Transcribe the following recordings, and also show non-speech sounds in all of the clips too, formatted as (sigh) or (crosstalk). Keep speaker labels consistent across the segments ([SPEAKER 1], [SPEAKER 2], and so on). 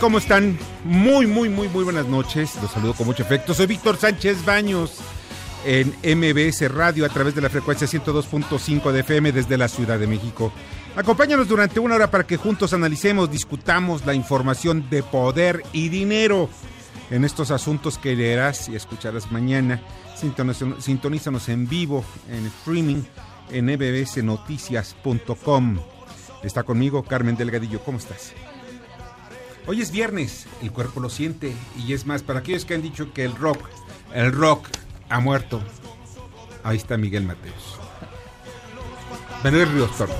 [SPEAKER 1] ¿Cómo están? Muy, muy, muy, muy buenas noches. Los saludo con mucho efecto. Soy Víctor Sánchez Baños en MBS Radio a través de la frecuencia 102.5 de FM desde la Ciudad de México. Acompáñanos durante una hora para que juntos analicemos, discutamos la información de poder y dinero en estos asuntos que leerás y escucharás mañana. Sintonízanos, en vivo, en streaming, en mbsnoticias.com. Está conmigo Carmen Delgadillo. ¿Cómo estás? Hoy es viernes, el cuerpo lo siente y es más, para aquellos que han dicho que el rock, el rock ha muerto, ahí está Miguel Mateos. Manuel Ríos Toro.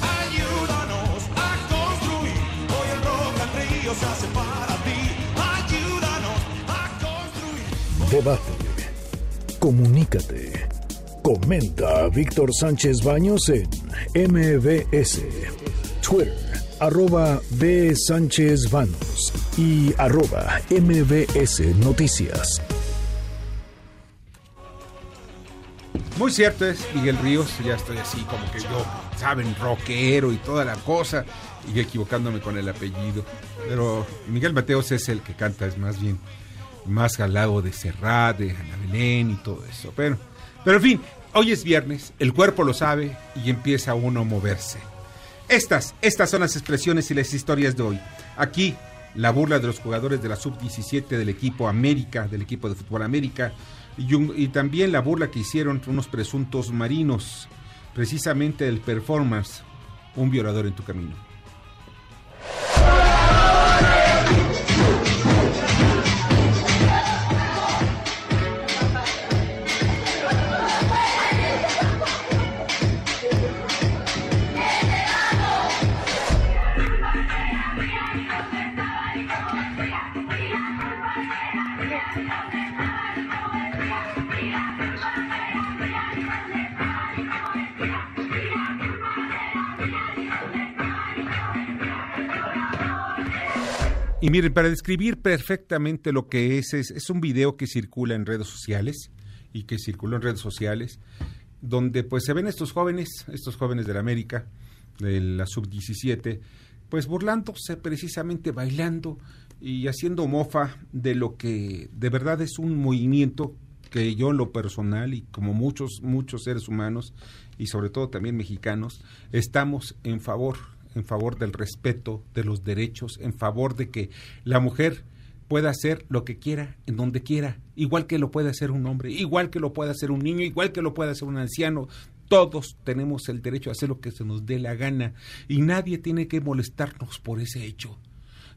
[SPEAKER 2] Ayúdanos a construir. Hoy el rock and río se hace para ti. Ayúdanos a construir.
[SPEAKER 3] Debate. Comunícate. Comenta a Víctor Sánchez Baños en MBS. Twitter, arroba B. Sánchez Baños y arroba MBS Noticias.
[SPEAKER 1] Muy cierto es Miguel Ríos, ya estoy así como que yo, saben, rockero y toda la cosa, y equivocándome con el apellido. Pero Miguel Mateos es el que canta, es más bien más galado de Serrat, de Ana Belén y todo eso. Pero, pero en fin, hoy es viernes, el cuerpo lo sabe y empieza uno a moverse. Estas, estas son las expresiones y las historias de hoy. Aquí, la burla de los jugadores de la sub-17 del equipo América, del equipo de fútbol América, y, también la burla que hicieron unos presuntos marinos, precisamente del performance, un violador en tu camino. Y miren, para describir perfectamente lo que es, es, es un video que circula en redes sociales y que circuló en redes sociales, donde pues se ven estos jóvenes, estos jóvenes de la América, de la sub-17, pues burlándose precisamente, bailando y haciendo mofa de lo que de verdad es un movimiento que yo en lo personal y como muchos, muchos seres humanos y sobre todo también mexicanos, estamos en favor, en favor del respeto de los derechos, en favor de que la mujer pueda hacer lo que quiera, en donde quiera, igual que lo puede hacer un hombre, igual que lo puede hacer un niño, igual que lo puede hacer un anciano. Todos tenemos el derecho a hacer lo que se nos dé la gana y nadie tiene que molestarnos por ese hecho.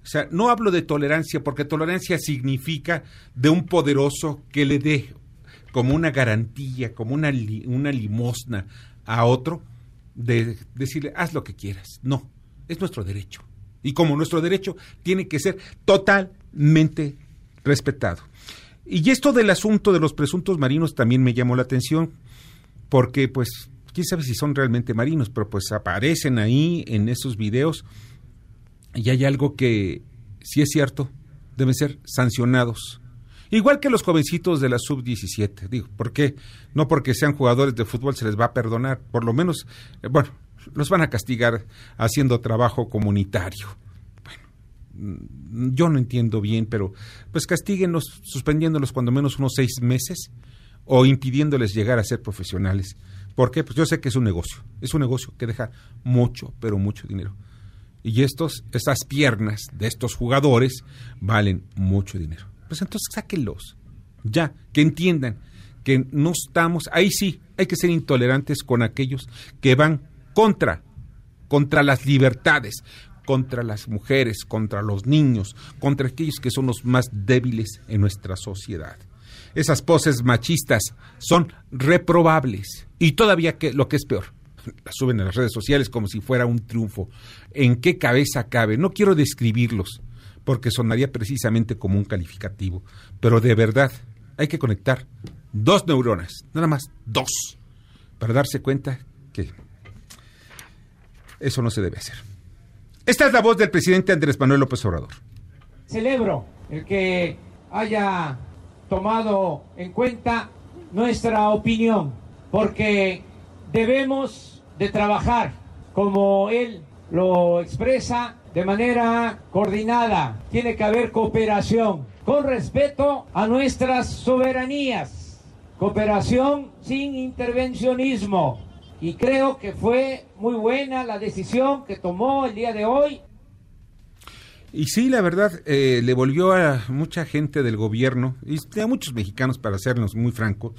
[SPEAKER 1] O sea, no hablo de tolerancia porque tolerancia significa de un poderoso que le dé como una garantía, como una, una limosna a otro, de decirle, haz lo que quieras. No, es nuestro derecho. Y como nuestro derecho tiene que ser totalmente respetado. Y esto del asunto de los presuntos marinos también me llamó la atención, porque pues, quién sabe si son realmente marinos, pero pues aparecen ahí en esos videos y hay algo que, si es cierto, deben ser sancionados. Igual que los jovencitos de la sub-17, digo, ¿por qué? No porque sean jugadores de fútbol se les va a perdonar, por lo menos, eh, bueno, los van a castigar haciendo trabajo comunitario. Bueno, mm, yo no entiendo bien, pero pues castíguenlos suspendiéndolos cuando menos unos seis meses o impidiéndoles llegar a ser profesionales. ¿Por qué? Pues yo sé que es un negocio, es un negocio que deja mucho, pero mucho dinero. Y estos, estas piernas de estos jugadores valen mucho dinero. Pues entonces sáquenlos, Ya, que entiendan que no estamos, ahí sí, hay que ser intolerantes con aquellos que van contra, contra las libertades, contra las mujeres, contra los niños, contra aquellos que son los más débiles en nuestra sociedad. Esas poses machistas son reprobables y todavía que lo que es peor, (laughs) las suben a las redes sociales como si fuera un triunfo. ¿En qué cabeza cabe? No quiero describirlos porque sonaría precisamente como un calificativo, pero de verdad hay que conectar dos neuronas, nada más dos, para darse cuenta que eso no se debe hacer. Esta es la voz del presidente Andrés Manuel López Obrador.
[SPEAKER 4] Celebro el que haya tomado en cuenta nuestra opinión, porque debemos de trabajar como él lo expresa de manera coordinada. Tiene que haber cooperación con respeto a nuestras soberanías. Cooperación sin intervencionismo. Y creo que fue muy buena la decisión que tomó el día de hoy.
[SPEAKER 1] Y sí, la verdad, eh, le volvió a mucha gente del gobierno, y a muchos mexicanos, para sernos muy francos,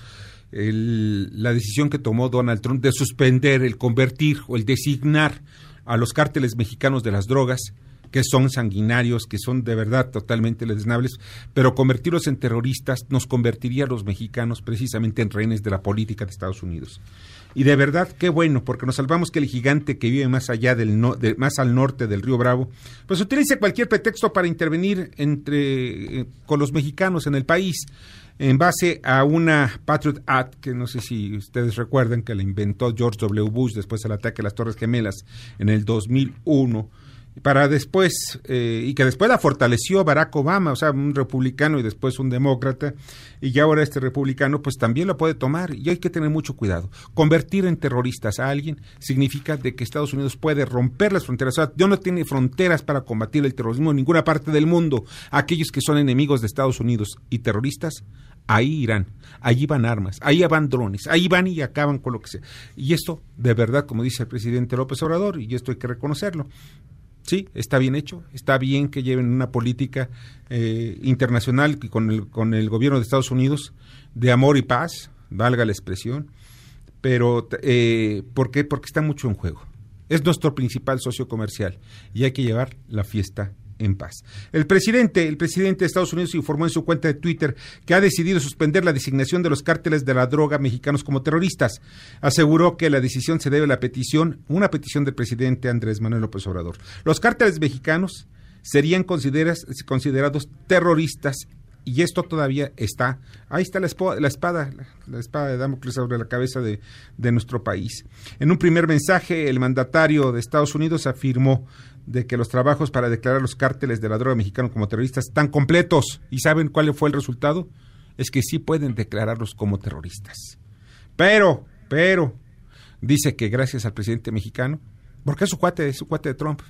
[SPEAKER 1] la decisión que tomó Donald Trump de suspender, el convertir o el designar a los cárteles mexicanos de las drogas que son sanguinarios, que son de verdad totalmente lesnables, pero convertirlos en terroristas nos convertiría a los mexicanos precisamente en rehenes de la política de Estados Unidos. Y de verdad, qué bueno, porque nos salvamos que el gigante que vive más allá del más al norte del río Bravo, pues utilice cualquier pretexto para intervenir entre eh, con los mexicanos en el país en base a una Patriot Act, que no sé si ustedes recuerdan que la inventó George W. Bush después del ataque a las Torres Gemelas en el 2001 para después, eh, y que después la fortaleció Barack Obama, o sea, un republicano y después un demócrata, y ya ahora este republicano pues también lo puede tomar, y hay que tener mucho cuidado. Convertir en terroristas a alguien significa de que Estados Unidos puede romper las fronteras, o sea, no tiene fronteras para combatir el terrorismo en ninguna parte del mundo. Aquellos que son enemigos de Estados Unidos y terroristas, ahí irán, allí van armas, ahí van drones, ahí van y acaban con lo que sea. Y esto, de verdad, como dice el presidente López Obrador, y esto hay que reconocerlo, Sí, está bien hecho, está bien que lleven una política eh, internacional con el, con el gobierno de Estados Unidos de amor y paz, valga la expresión, pero eh, ¿por qué? Porque está mucho en juego. Es nuestro principal socio comercial y hay que llevar la fiesta en paz. El presidente, el presidente de Estados Unidos informó en su cuenta de Twitter que ha decidido suspender la designación de los cárteles de la droga mexicanos como terroristas. Aseguró que la decisión se debe a la petición, una petición del presidente Andrés Manuel López Obrador. Los cárteles mexicanos serían considerados terroristas y esto todavía está. Ahí está la espada, la espada, la espada de Damocles sobre la cabeza de, de, nuestro país. En un primer mensaje, el mandatario de Estados Unidos afirmó de que los trabajos para declarar los cárteles de la droga mexicana como terroristas están completos. ¿Y saben cuál fue el resultado? Es que sí pueden declararlos como terroristas. Pero, pero, dice que gracias al presidente mexicano, porque es su cuate, es su cuate de Trump,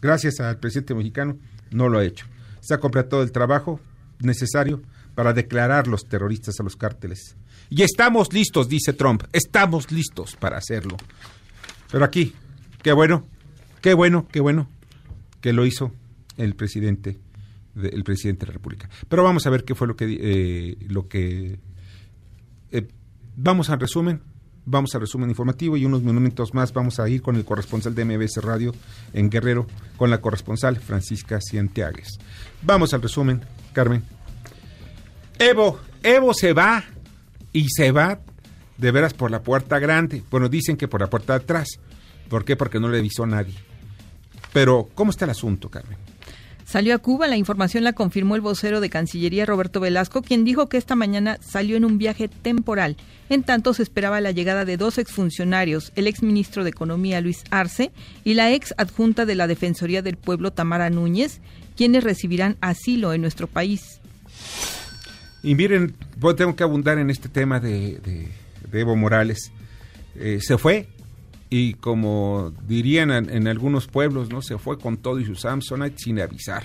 [SPEAKER 1] gracias al presidente mexicano, no lo ha hecho. Se ha completado el trabajo necesario para declarar los terroristas a los cárteles. Y estamos listos, dice Trump, estamos listos para hacerlo. Pero aquí, qué bueno, Qué bueno, qué bueno que lo hizo el presidente, el presidente de la República. Pero vamos a ver qué fue lo que, eh, lo que eh, vamos al resumen, vamos al resumen informativo y unos minutos más vamos a ir con el corresponsal de MBS Radio en Guerrero, con la corresponsal Francisca Cienteagues. Vamos al resumen, Carmen. Evo, Evo se va y se va de veras por la puerta grande. Bueno, dicen que por la puerta de atrás. ¿Por qué? Porque no le avisó a nadie. Pero, ¿cómo está el asunto, Carmen?
[SPEAKER 5] Salió a Cuba, la información la confirmó el vocero de Cancillería Roberto Velasco, quien dijo que esta mañana salió en un viaje temporal. En tanto, se esperaba la llegada de dos exfuncionarios, el exministro de Economía Luis Arce y la ex adjunta de la Defensoría del Pueblo Tamara Núñez, quienes recibirán asilo en nuestro país.
[SPEAKER 1] Y miren, tengo que abundar en este tema de, Evo Morales. Eh, se fue, y como dirían en, algunos pueblos, no se fue con todo y su Samsonite sin avisar.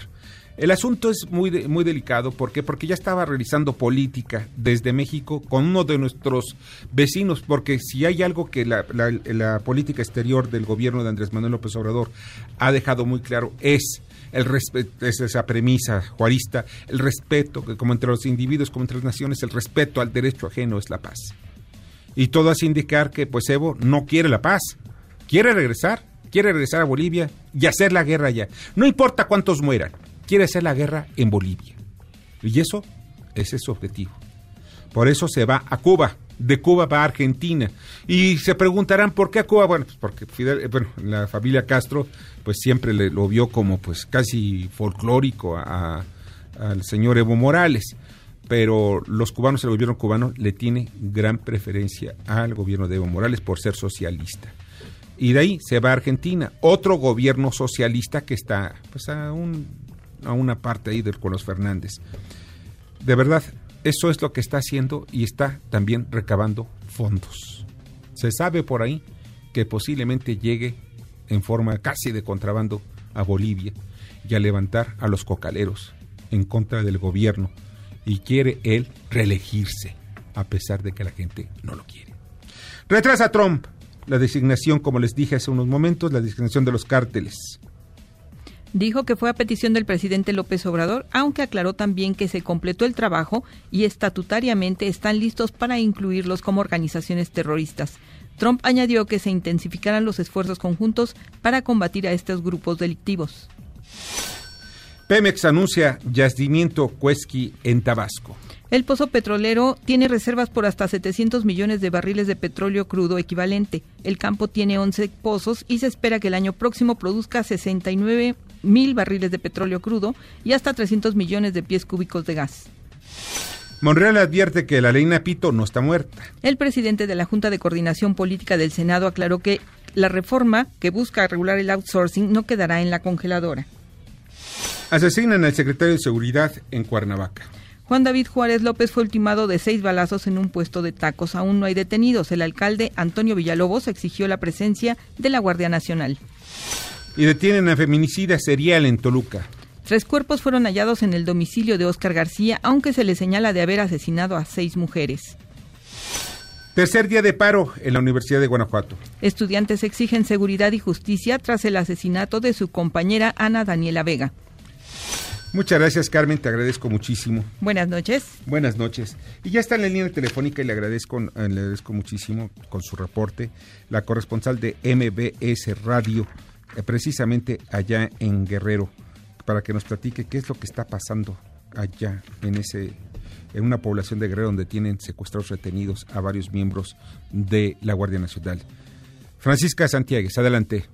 [SPEAKER 1] El asunto es muy, muy delicado. ¿Por qué? Porque ya estaba realizando política desde México con uno de nuestros vecinos. Porque si hay algo que la, la política exterior del gobierno de Andrés Manuel López Obrador ha dejado muy claro es el respeto, es esa premisa juarista, el respeto, que como entre los individuos, como entre las naciones, el respeto al derecho ajeno es la paz. Y todo hace indicar que pues Evo no quiere la paz, quiere regresar, quiere regresar a Bolivia y hacer la guerra allá. No importa cuántos mueran, quiere hacer la guerra en Bolivia. Y eso, es su objetivo. Por eso se va a Cuba, de Cuba va a Argentina. Y se preguntarán por qué a Cuba. Bueno, pues porque Fidel, bueno, la familia Castro pues siempre le, lo vio como pues casi folclórico a, al señor Evo Morales. Pero los cubanos, el gobierno cubano le tiene gran preferencia al gobierno de Evo Morales por ser socialista. Y de ahí se va a Argentina, otro gobierno socialista que está pues a, un, a una parte ahí del, con los Fernández. De verdad, eso es lo que está haciendo y está también recabando fondos. Se sabe por ahí que posiblemente llegue en forma casi de contrabando a Bolivia y a levantar a los cocaleros en contra del gobierno y quiere él reelegirse a pesar de que la gente no lo quiere. Retrasa Trump la designación, como les dije hace unos momentos, la designación de los cárteles.
[SPEAKER 5] Dijo que fue a petición del presidente López Obrador, aunque aclaró también que se completó el trabajo y estatutariamente están listos para incluirlos como organizaciones terroristas. Trump añadió que se intensificarán los esfuerzos conjuntos para combatir a estos grupos delictivos.
[SPEAKER 1] Pemex anuncia yacimiento Cuesqui en Tabasco.
[SPEAKER 5] El pozo petrolero tiene reservas por hasta 700 millones de barriles de petróleo crudo equivalente. El campo tiene 11 pozos y se espera que el año próximo produzca 69 mil barriles de petróleo crudo y hasta 300 millones de pies cúbicos de gas.
[SPEAKER 1] Monreal advierte que la ley Napito no está muerta.
[SPEAKER 5] El presidente de la Junta de Coordinación Política del Senado aclaró que la reforma que busca regular el outsourcing no quedará en la congeladora.
[SPEAKER 1] Asesinan al secretario de Seguridad en Cuernavaca.
[SPEAKER 5] Juan David Juárez López fue ultimado de seis balazos en un puesto de tacos. Aún no hay detenidos. El alcalde Antonio Villalobos exigió la presencia de la Guardia Nacional
[SPEAKER 1] y detienen a feminicida serial en Toluca.
[SPEAKER 5] Tres cuerpos fueron hallados en el domicilio de Óscar García, aunque se le señala de haber asesinado a seis mujeres.
[SPEAKER 1] Tercer día de paro en la Universidad de Guanajuato.
[SPEAKER 5] Estudiantes exigen seguridad y justicia tras el asesinato de su compañera Ana Daniela Vega.
[SPEAKER 1] Muchas gracias, Carmen, te agradezco muchísimo.
[SPEAKER 5] Buenas noches.
[SPEAKER 1] Buenas noches. Y ya está en la línea telefónica y le agradezco, le agradezco muchísimo con su reporte la corresponsal de MBS Radio, eh, precisamente allá en Guerrero, para que nos platique qué es lo que está pasando allá en ese en una población de Guerrero donde tienen secuestrados retenidos a varios miembros de la Guardia Nacional. Francisca Santiago, adelante.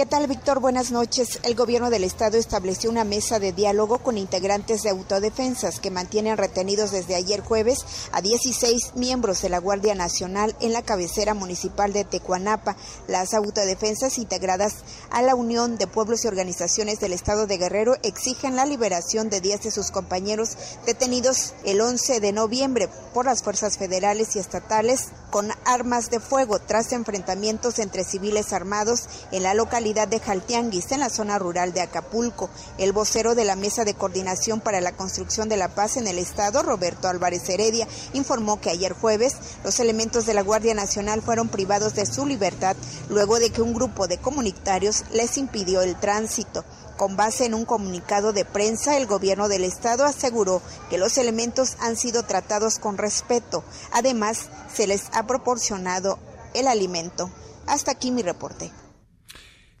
[SPEAKER 6] ¿Qué tal, Víctor? Buenas noches. El gobierno del estado estableció una mesa de diálogo con integrantes de autodefensas que mantienen retenidos desde ayer jueves a 16 miembros de la Guardia Nacional en la cabecera municipal de Tecuanapa. Las autodefensas integradas a la Unión de Pueblos y Organizaciones del Estado de Guerrero exigen la liberación de 10 de sus compañeros detenidos el 11 de noviembre por las fuerzas federales y estatales con armas de fuego tras enfrentamientos entre civiles armados en la localidad de Jaltianguis, en la zona rural de Acapulco. El vocero de la Mesa de Coordinación para la Construcción de la Paz en el Estado, Roberto Álvarez Heredia, informó que ayer jueves los elementos de la Guardia Nacional fueron privados de su libertad luego de que un grupo de comunitarios les impidió el tránsito. Con base en un comunicado de prensa, el gobierno del estado aseguró que los elementos han sido tratados con respeto. Además, se les ha proporcionado el alimento. Hasta aquí mi reporte.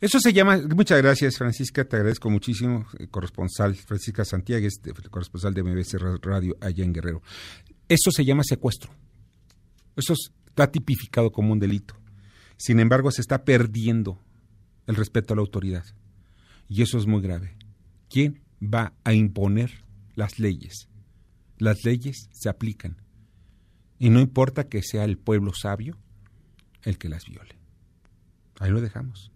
[SPEAKER 1] Eso se llama, muchas gracias Francisca, te agradezco muchísimo, eh, corresponsal Francisca Santiago, este, corresponsal de MBC Radio allá en Guerrero. Eso se llama secuestro. Eso está tipificado como un delito. Sin embargo, se está perdiendo el respeto a la autoridad. Y eso es muy grave. ¿Quién va a imponer las leyes? Las leyes se aplican. Y no importa que sea el pueblo sabio el que las viole. Ahí lo dejamos.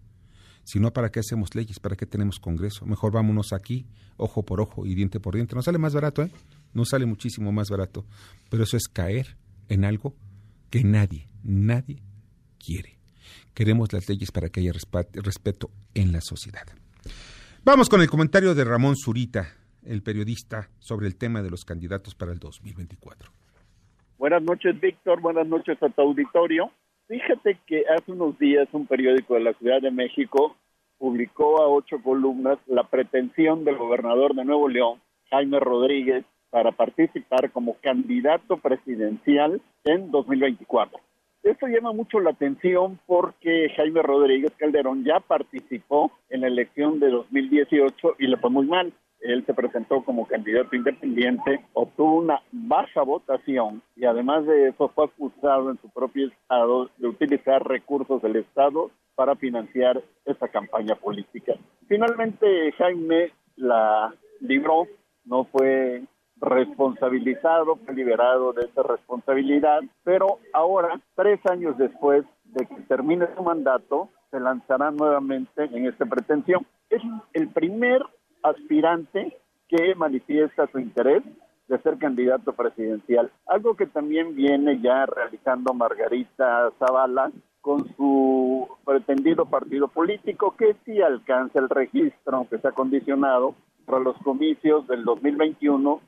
[SPEAKER 1] Si no, ¿para qué hacemos leyes? ¿Para qué tenemos Congreso? Mejor vámonos aquí, ojo por ojo y diente por diente. No sale más barato, ¿eh? No sale muchísimo más barato. Pero eso es caer en algo que nadie, nadie quiere. Queremos las leyes para que haya respeto en la sociedad. Vamos con el comentario de Ramón Zurita, el periodista, sobre el tema de los candidatos para el 2024.
[SPEAKER 7] Buenas noches, Víctor. Buenas noches a tu auditorio. Fíjate que hace unos días un periódico de la Ciudad de México publicó a ocho columnas la pretensión del gobernador de Nuevo León, Jaime Rodríguez, para participar como candidato presidencial en 2024. Esto llama mucho la atención porque Jaime Rodríguez Calderón ya participó en la elección de 2018 y le fue muy mal. Él se presentó como candidato independiente, obtuvo una baja votación y además de eso fue acusado en su propio estado de utilizar recursos del estado para financiar esa campaña política. Finalmente Jaime la libró, no fue responsabilizado, fue liberado de esa responsabilidad, pero ahora, tres años después de que termine su mandato, se lanzará nuevamente en esta pretensión. Es el primer aspirante que manifiesta su interés de ser candidato presidencial, algo que también viene ya realizando Margarita Zavala con su pretendido partido político que sí alcanza el registro, aunque ha condicionado para los comicios del 2021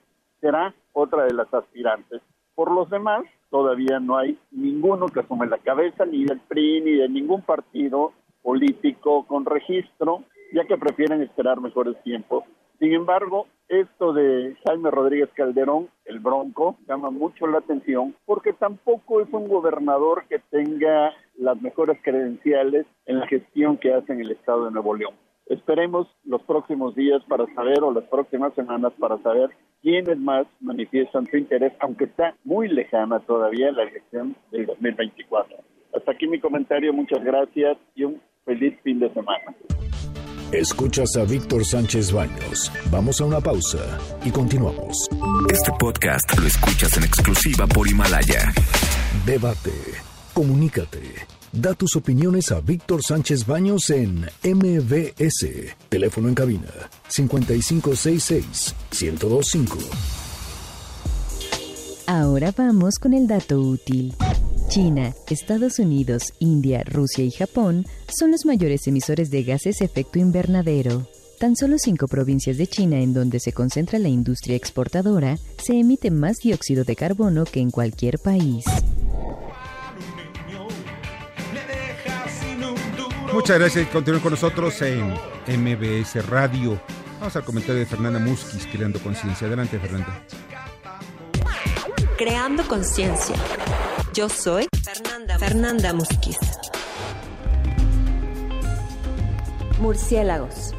[SPEAKER 7] será otra de las aspirantes. Por los demás, todavía no hay ninguno que asume la cabeza, ni del PRI, ni de ningún partido político con registro, ya que prefieren esperar mejores tiempos. Sin embargo, esto de Jaime Rodríguez Calderón, el Bronco, llama mucho la atención porque tampoco es un gobernador que tenga las mejores credenciales en la gestión que hace en el estado de Nuevo León. Esperemos los próximos días para saber o las próximas semanas para saber quiénes más manifiestan su interés, aunque está muy lejana todavía la elección del 2024. Hasta aquí mi comentario, muchas gracias y un feliz fin de semana.
[SPEAKER 3] Escuchas a Víctor Sánchez Baños. Vamos a una pausa y continuamos.
[SPEAKER 8] Este podcast lo escuchas en exclusiva por Himalaya.
[SPEAKER 3] Debate. Comunícate. Da tus opiniones a Víctor Sánchez Baños en MBS. Teléfono en cabina 5566 1025.
[SPEAKER 9] Ahora vamos con el dato útil. China, Estados Unidos, India, Rusia y Japón son los mayores emisores de gases efecto invernadero. Tan solo cinco provincias de China en donde se concentra la industria exportadora se emite más dióxido de carbono que en cualquier país.
[SPEAKER 1] Muchas gracias y continúen con nosotros en MBS Radio. Vamos al comentario de Fernanda Musquiz, creando conciencia. Adelante, Fernanda.
[SPEAKER 10] Creando conciencia. Yo soy Fernanda, Fernanda Musquiz. Murciélagos.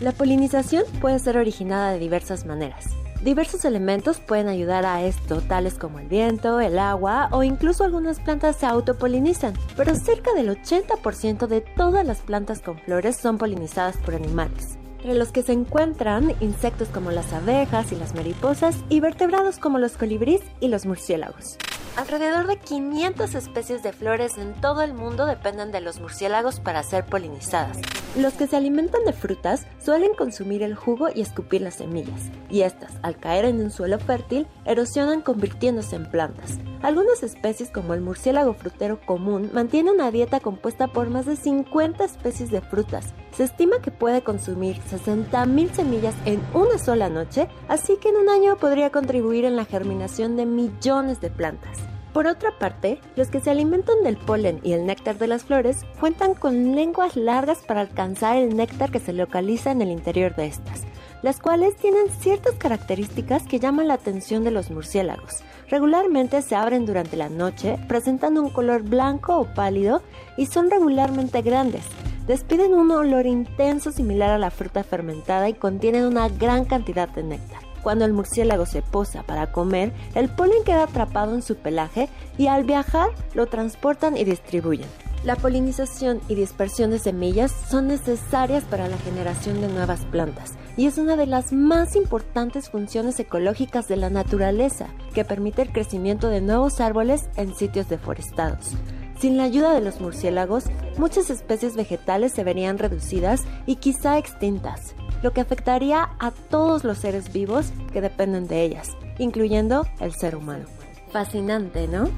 [SPEAKER 10] La polinización puede ser originada de diversas maneras. Diversos elementos pueden ayudar a esto, tales como el viento, el agua o incluso algunas plantas se autopolinizan, pero cerca del 80% de todas las plantas con flores son polinizadas por animales entre los que se encuentran insectos como las abejas y las mariposas y vertebrados como los colibríes y los murciélagos. Alrededor de 500 especies de flores en todo el mundo dependen de los murciélagos para ser polinizadas. Los que se alimentan de frutas suelen consumir el jugo y escupir las semillas, y estas, al caer en un suelo fértil, erosionan convirtiéndose en plantas. Algunas especies como el murciélago frutero común mantienen una dieta compuesta por más de 50 especies de frutas. Se estima que puede consumir 60.000 semillas en una sola noche, así que en un año podría contribuir en la germinación de millones de plantas. Por otra parte, los que se alimentan del polen y el néctar de las flores cuentan con lenguas largas para alcanzar el néctar que se localiza en el interior de estas, las cuales tienen ciertas características que llaman la atención de los murciélagos. Regularmente se abren durante la noche, presentando un color blanco o pálido y son regularmente grandes. Despiden un olor intenso similar a la fruta fermentada y contienen una gran cantidad de néctar. Cuando el murciélago se posa para comer, el polen queda atrapado en su pelaje y al viajar lo transportan y distribuyen. La polinización y dispersión de semillas son necesarias para la generación de nuevas plantas y es una de las más importantes funciones ecológicas de la naturaleza que permite el crecimiento de nuevos árboles en sitios deforestados. Sin la ayuda de los murciélagos, muchas especies vegetales se verían reducidas y quizá extintas, lo que afectaría a todos los seres vivos que dependen de ellas, incluyendo el ser humano. Fascinante, ¿no?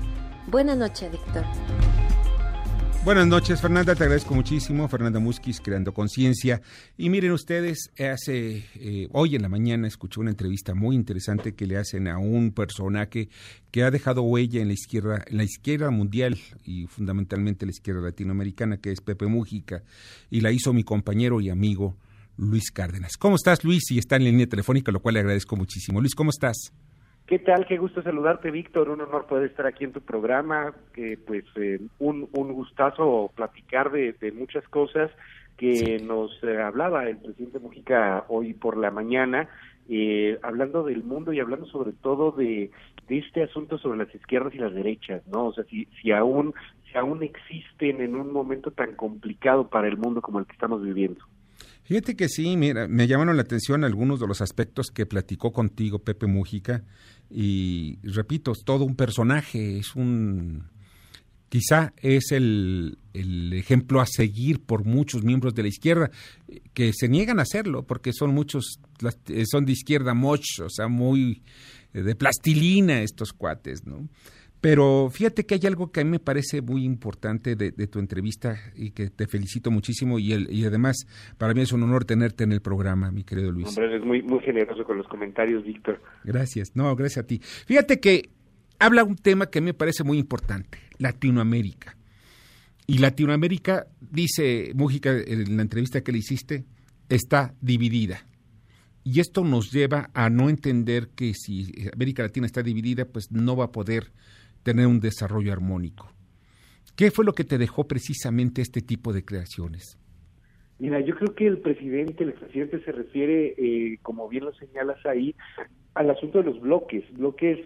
[SPEAKER 10] Buenas noches, Víctor.
[SPEAKER 1] Buenas noches, Fernanda, te agradezco muchísimo. Fernanda Musquiz, Creando Conciencia. Y miren ustedes, hace eh, hoy en la mañana escuché una entrevista muy interesante que le hacen a un personaje que ha dejado huella en la izquierda, en la izquierda mundial y fundamentalmente la izquierda latinoamericana, que es Pepe Mújica, y la hizo mi compañero y amigo Luis Cárdenas. ¿Cómo estás, Luis? Y está en línea telefónica, lo cual le agradezco muchísimo. Luis, ¿cómo estás?
[SPEAKER 11] ¿Qué tal? Qué gusto saludarte, Víctor. Un honor poder estar aquí en tu programa. Que pues eh, un, un gustazo platicar de, muchas cosas que nos eh, hablaba el presidente Mujica hoy por la mañana, eh, hablando del mundo y hablando sobre todo de, de, este asunto sobre las izquierdas y las derechas, ¿no? O sea, si, si aún si aún existen en un momento tan complicado para el mundo como el que estamos viviendo.
[SPEAKER 1] Fíjate que sí, mira, me llamaron la atención algunos de los aspectos que platicó contigo Pepe Mujica y repito, es todo un personaje, es un quizá es el, el, ejemplo a seguir por muchos miembros de la izquierda que se niegan a hacerlo porque son muchos son de izquierda moch, o sea, muy de plastilina estos cuates, ¿no? Pero fíjate que hay algo que a mí me parece muy importante de, tu entrevista y que te felicito muchísimo y, el, y además para mí es un honor tenerte en el programa, mi querido Luis.
[SPEAKER 11] Hombre, eres muy, muy generoso con los comentarios, Víctor.
[SPEAKER 1] Gracias, no, gracias a ti. Fíjate que habla un tema que a mí me parece muy importante, Latinoamérica. Y Latinoamérica, dice Mújica en la entrevista que le hiciste, está dividida. Y esto nos lleva a no entender que si América Latina está dividida, pues no va a poder tener un desarrollo armónico. ¿Qué fue lo que te dejó precisamente este tipo de creaciones?
[SPEAKER 11] Mira, yo creo que el presidente, el presidente se refiere, eh, como bien lo señalas ahí, al asunto de los bloques, bloques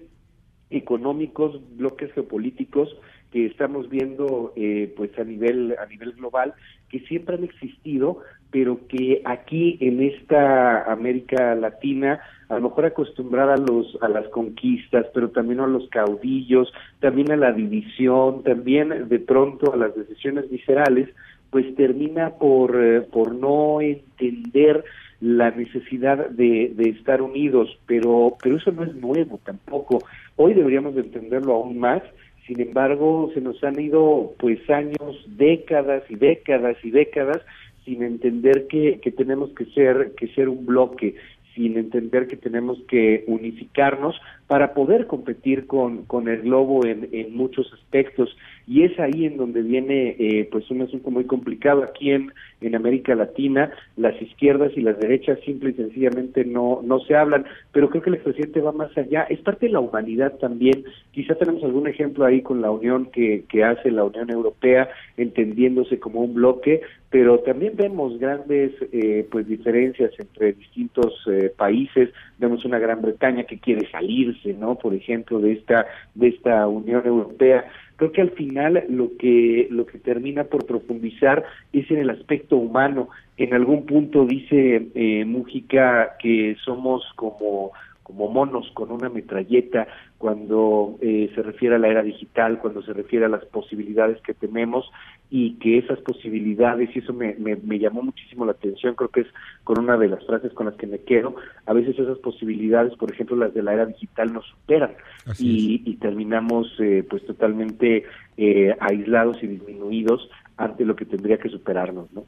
[SPEAKER 11] económicos, bloques geopolíticos que estamos viendo eh, pues a nivel a nivel global que siempre han existido pero que aquí en esta América Latina a lo mejor acostumbrada a los a las conquistas pero también a los caudillos también a la división también de pronto a las decisiones viscerales pues termina por eh, por no entender la necesidad de, de estar unidos. Pero pero eso no es nuevo tampoco. Hoy deberíamos de entenderlo aún más. Sin embargo, se nos han ido pues años, décadas y décadas y décadas sin entender que, que tenemos que ser que ser un bloque, sin entender que tenemos que unificarnos para poder competir con, con el globo en, en muchos aspectos y es ahí en donde viene eh, pues un asunto muy complicado aquí en, en América Latina. Las izquierdas y las derechas simple y sencillamente no no se hablan pero creo que el expresidente va más allá. Es parte de la humanidad también. Quizá tenemos algún ejemplo ahí con la unión que, que hace la Unión Europea entendiéndose como un bloque pero también vemos grandes eh, pues diferencias entre distintos eh, países. Vemos una Gran Bretaña que quiere salirse no por ejemplo de esta de esta Unión Europea creo que al final lo que lo que termina por profundizar es en el aspecto humano. En algún punto dice eh, Mújica que somos como como monos con una metralleta cuando eh, se refiere a la era digital, cuando se refiere a las posibilidades que tenemos y que esas posibilidades, y eso me, me, llamó muchísimo la atención, creo que es con una de las frases con las que me quedo, a veces esas posibilidades, por ejemplo las de la era digital, nos superan y, y, terminamos eh, pues totalmente eh, aislados y disminuidos ante lo que tendría que superarnos, ¿no?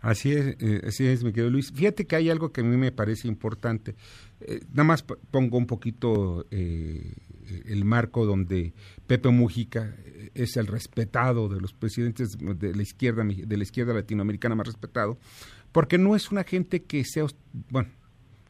[SPEAKER 1] Así es, eh, así es, mi querido Luis. Fíjate que hay algo que a mí me parece importante. Eh, nada más pongo un poquito eh, el marco donde Pepe Mujica es el respetado de los presidentes de la izquierda de la izquierda latinoamericana más respetado, porque no es una gente que sea, bueno,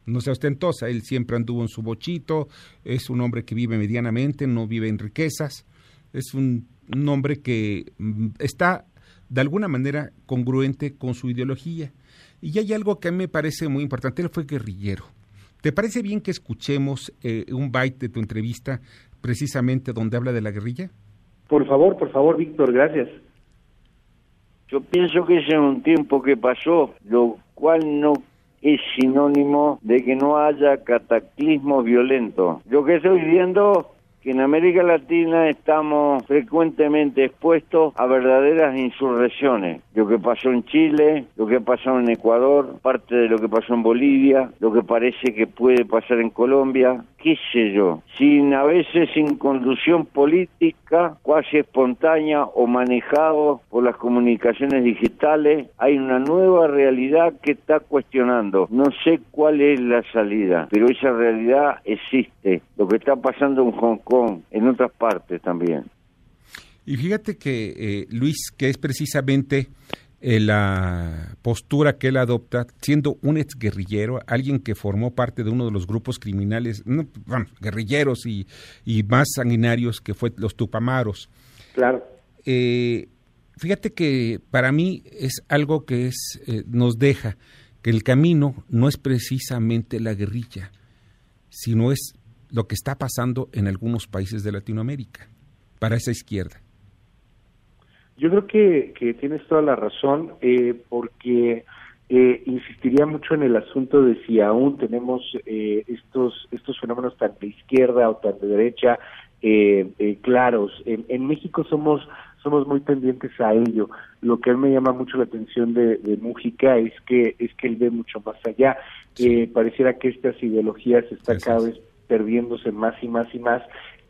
[SPEAKER 1] no sea ostentosa. Él siempre anduvo en su bochito, es un hombre que vive medianamente, no vive en riquezas, es un, un hombre que mm, está de alguna manera congruente con su ideología. Y hay algo que a mí me parece muy importante, él fue guerrillero. ¿Te parece bien que escuchemos eh, un byte de tu entrevista precisamente donde habla de la guerrilla?
[SPEAKER 11] Por favor, por favor, Víctor, gracias.
[SPEAKER 12] Yo pienso que ese es un tiempo que pasó, lo cual no es sinónimo de que no haya cataclismo violento. Lo que estoy viendo que en América Latina estamos frecuentemente expuestos a verdaderas insurrecciones. Lo que pasó en Chile, lo que pasó en Ecuador, parte de lo que pasó en Bolivia, lo que parece que puede pasar en Colombia. Qué sé yo, sin a veces sin conducción política, cuasi espontánea o manejado por las comunicaciones digitales, hay una nueva realidad que está cuestionando. No sé cuál es la salida, pero esa realidad existe. Lo que está pasando en Hong Kong, en otras partes también.
[SPEAKER 1] Y fíjate que, eh, Luis, que es precisamente eh, la postura que él adopta, siendo un exguerrillero, alguien que formó parte de uno de los grupos criminales, bueno, guerrilleros y, más sanguinarios que fue los Tupamaros.
[SPEAKER 11] Claro.
[SPEAKER 1] Eh, fíjate que para mí es algo que es, eh, nos deja que el camino no es precisamente la guerrilla, sino es lo que está pasando en algunos países de Latinoamérica, para esa izquierda.
[SPEAKER 11] Yo creo que, que tienes toda la razón, eh, porque eh, insistiría mucho en el asunto de si aún tenemos eh, estos estos fenómenos tan de izquierda o tan de derecha claros. En, en, México somos somos muy pendientes a ello. Lo que a mí me llama mucho la atención de, de Mújica es que es que él ve mucho más allá. pareciera que estas ideologías están cada vez perdiéndose más y más y más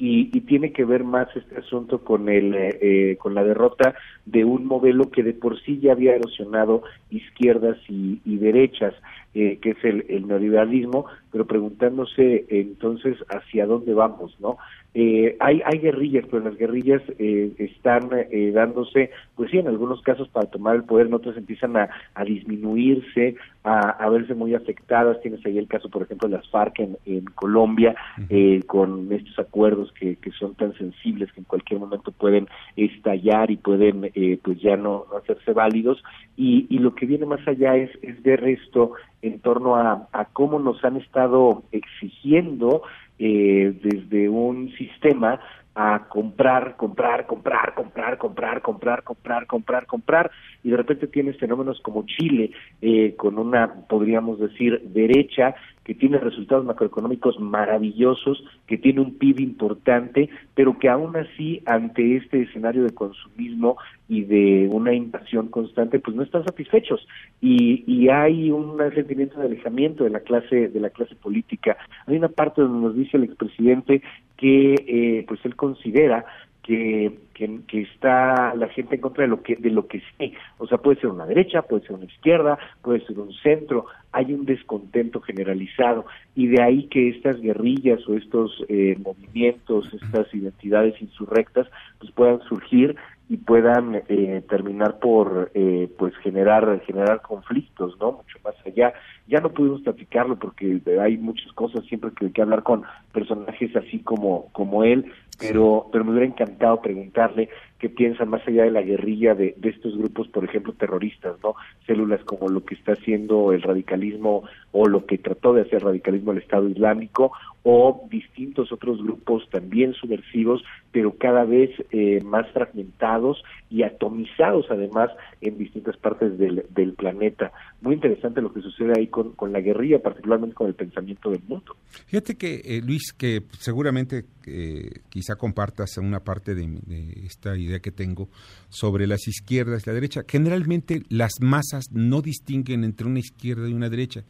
[SPEAKER 11] y, tiene que ver más este asunto con el eh, con la derrota de un modelo que de por sí ya había erosionado izquierdas y, derechas eh, que es el, el, neoliberalismo pero preguntándose entonces hacia dónde vamos no eh, hay, hay guerrillas, pero las guerrillas eh, están eh, dándose, pues sí, en algunos casos para tomar el poder, en otros empiezan a, a disminuirse, a, a, verse muy afectadas. Tienes ahí el caso, por ejemplo, de las FARC en, en Colombia, eh, con estos acuerdos que, que son tan sensibles que en cualquier momento pueden estallar y pueden, eh, pues ya no, no hacerse válidos. Y, y lo que viene más allá es, es ver esto en torno a, cómo nos han estado exigiendo eh, desde un sistema a comprar, comprar, comprar, comprar, comprar, comprar, comprar, comprar, comprar, y de repente tienes fenómenos como Chile, eh, con una, podríamos decir, derecha que tiene resultados macroeconómicos maravillosos, que tiene un PIB importante, pero que aún así ante este escenario de consumismo y de una invasión constante, pues no están satisfechos y, y hay un sentimiento de alejamiento de la clase de la clase política. Hay una parte donde nos dice el expresidente que eh, pues él considera que, que, está la gente en contra de lo que de lo que sí. O sea puede ser una derecha puede ser una izquierda puede ser un centro. Hay un descontento generalizado. Y de ahí que estas guerrillas o estos eh, movimientos estas identidades insurrectas pues puedan surgir y puedan eh, terminar por eh, pues generar generar conflictos no mucho más allá. Ya no pudimos platicarlo porque hay muchas cosas siempre que hay que hablar con personajes así como como él pero pero me hubiera encantado preguntarle qué piensan más allá de la guerrilla de, de estos grupos por ejemplo terroristas no células como lo que está haciendo el radicalismo o lo que trató de hacer radicalismo el Estado Islámico o distintos otros grupos también subversivos pero cada vez eh, más fragmentados y atomizados además en distintas partes del, del planeta. Muy interesante lo que sucede ahí con, con la guerrilla particularmente con el pensamiento del mundo.
[SPEAKER 1] Fíjate que eh, Luis que seguramente eh, quizá compartas una parte de, de, esta idea que tengo sobre las izquierdas y la derecha. Generalmente las masas no distinguen entre una izquierda y una derecha.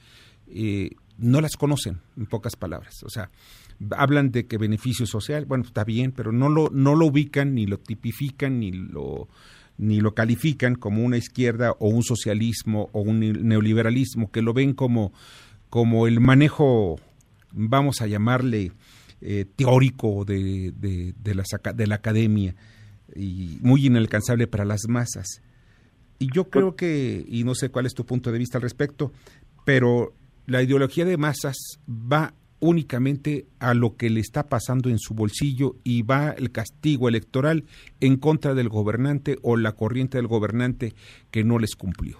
[SPEAKER 1] Eh, no las conocen, en pocas palabras. O sea, hablan de que beneficio social, bueno, está bien, pero no lo, no lo ubican, ni lo tipifican, ni lo, ni lo califican como una izquierda o un socialismo o un neoliberalismo, que lo ven como, como el manejo, vamos a llamarle, eh, teórico de, de, de, la, de la academia y muy inalcanzable para las masas. Y yo creo que, y no sé cuál es tu punto de vista al respecto, pero la ideología de masas va únicamente a lo que le está pasando en su bolsillo y va el castigo electoral en contra del gobernante o la corriente del gobernante que no les cumplió.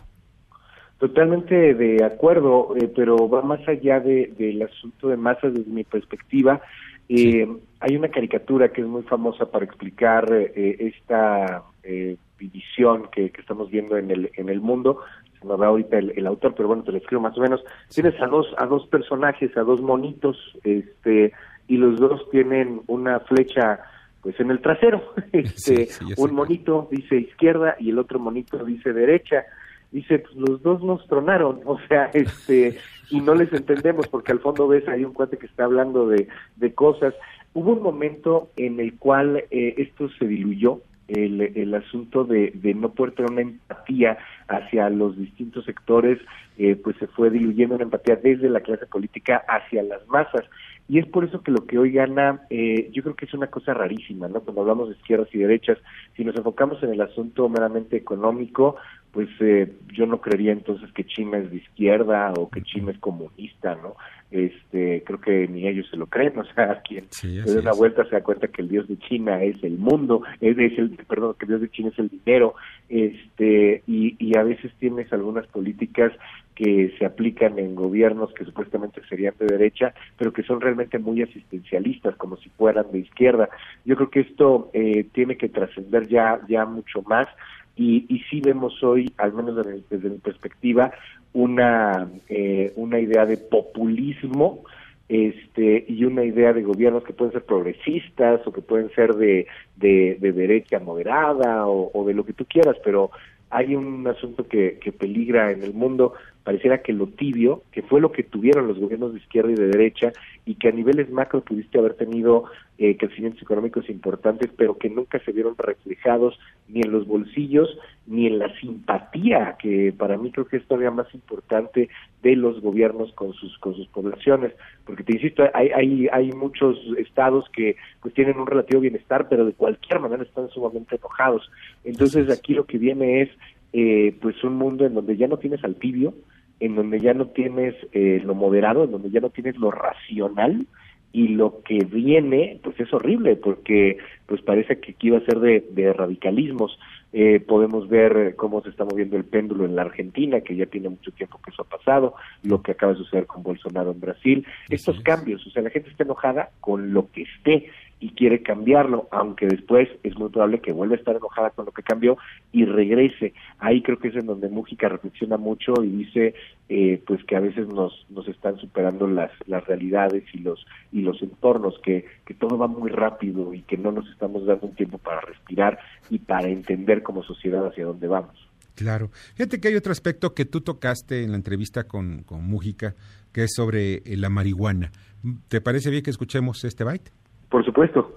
[SPEAKER 11] Totalmente de acuerdo, eh, pero va más allá de, del asunto de masas desde mi perspectiva. Eh, hay una caricatura que es muy famosa para explicar eh, esta eh, división que, que, estamos viendo en el, en el mundo. Se me va ahorita el, el, autor, pero bueno, te lo escribo más o menos. Tienes a dos, a dos personajes, a dos monitos, este, y los dos tienen una flecha pues en el trasero. (laughs) Este, sí, sí, un monito dice izquierda y el otro monito dice derecha dice, pues los dos nos tronaron, (laughs) o sea, este, y no les entendemos porque al fondo ves ahí un cuate que está hablando de, de cosas. Hubo un momento en el cual eh, esto se diluyó, el, el asunto de, no poder tener una empatía hacia los distintos sectores, eh, pues se fue diluyendo una empatía desde la clase política hacia las masas. Y es por eso que lo que hoy gana, eh, yo creo que es una cosa rarísima, ¿no? Cuando hablamos de izquierdas y derechas, si nos enfocamos en el asunto meramente económico, pues eh, yo no creería entonces que China es de izquierda o que China es comunista, ¿no? Este, creo que ni ellos se lo creen, (laughs) o sea, quien sí, se da una vuelta se da cuenta que el dios de China es el mundo, es, es, el, perdón, que el dios de China es el dinero, este, y, y a veces tienes algunas políticas que se aplican en gobiernos que supuestamente serían de derecha, pero que son realmente muy asistencialistas, como si fueran de izquierda. Yo creo que esto eh, tiene que trascender ya, ya mucho más y, y sí vemos hoy, al menos desde, mi perspectiva, una, eh, una idea de populismo este y una idea de gobiernos que pueden ser progresistas o que pueden ser de, de, de derecha moderada o, o, de lo que tú quieras, pero hay un asunto que, que peligra en el mundo pareciera que lo tibio, que fue lo que tuvieron los gobiernos de izquierda y de derecha, y que a niveles macro pudiste haber tenido eh, crecimientos económicos importantes, pero que nunca se vieron reflejados ni en los bolsillos ni en la simpatía, que para mí creo que es todavía más importante de los gobiernos con sus con sus poblaciones, porque te insisto, hay hay, hay muchos estados que pues tienen un relativo bienestar, pero de cualquier manera están sumamente enojados. Entonces aquí lo que viene es eh, pues un mundo en donde ya no tienes al tibio, en donde ya no tienes eh, lo moderado, en donde ya no tienes lo racional y lo que viene pues es horrible porque pues parece que aquí iba a ser de, de radicalismos. Eh, podemos ver cómo se está moviendo el péndulo en la Argentina, que ya tiene mucho tiempo que eso ha pasado, lo que acaba de suceder con Bolsonaro en Brasil, estos cambios, o sea, la gente está enojada con lo que esté y quiere cambiarlo, aunque después es muy probable que vuelva a estar enojada con lo que cambió y regrese. Ahí creo que es en donde Mújica reflexiona mucho y dice eh, pues que a veces nos, nos están superando las, las realidades y los, y los entornos, que, que todo va muy rápido y que no nos estamos dando un tiempo para respirar y para entender como sociedad hacia dónde vamos.
[SPEAKER 1] Claro. Fíjate que hay otro aspecto que tú tocaste en la entrevista con, con Mújica, que es sobre eh, la marihuana. ¿Te parece bien que escuchemos este byte?
[SPEAKER 11] Por supuesto.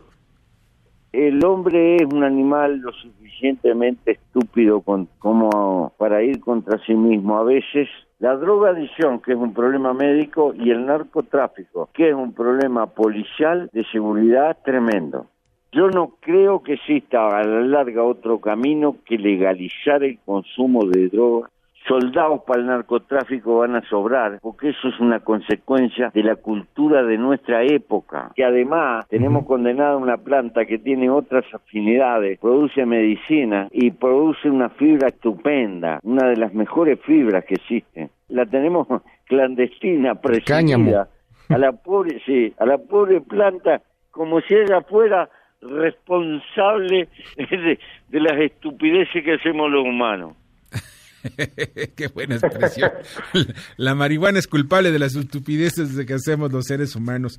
[SPEAKER 12] El hombre es un animal lo suficientemente estúpido con, como para ir contra sí mismo. A veces la drogadicción, que es un problema médico, y el narcotráfico, que es un problema policial de seguridad tremendo. Yo no creo que exista a la larga otro camino que legalizar el consumo de drogas soldados para el narcotráfico van a sobrar, porque eso es una consecuencia de la cultura de nuestra época, que además tenemos condenada una planta que tiene otras afinidades, produce medicina y produce una fibra estupenda, una de las mejores fibras que existen. La tenemos (laughs) clandestina, presumida, a la pobre, sí, a la pobre planta como si ella fuera responsable (laughs) de, de las estupideces que hacemos los humanos. (laughs)
[SPEAKER 1] Qué buena expresión. La marihuana es culpable de las estupideces de que hacemos los seres humanos.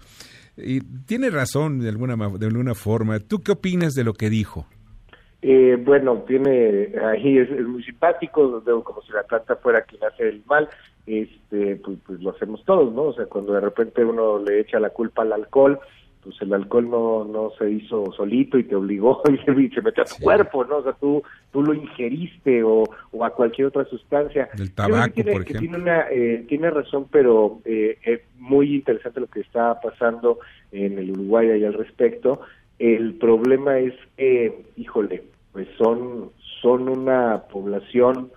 [SPEAKER 1] Y tiene razón de alguna, de alguna forma. ¿Tú qué opinas de lo que dijo?
[SPEAKER 11] Eh, bueno, tiene ahí es, muy simpático, como si la planta fuera quien hace el mal, este, pues, pues lo hacemos todos, ¿no? O sea, cuando de repente uno le echa la culpa al alcohol, pues el alcohol no, no se hizo solito y te obligó (laughs) y se metió a tu sí. cuerpo, ¿no? O sea, tú, tú lo ingeriste o, o a cualquier otra sustancia.
[SPEAKER 1] Del tabaco,
[SPEAKER 11] tiene,
[SPEAKER 1] por ejemplo.
[SPEAKER 11] Tiene, una, eh, tiene razón, pero eh, es muy interesante lo que está pasando en el Uruguay ahí al respecto. El problema es que, híjole, pues son, son una población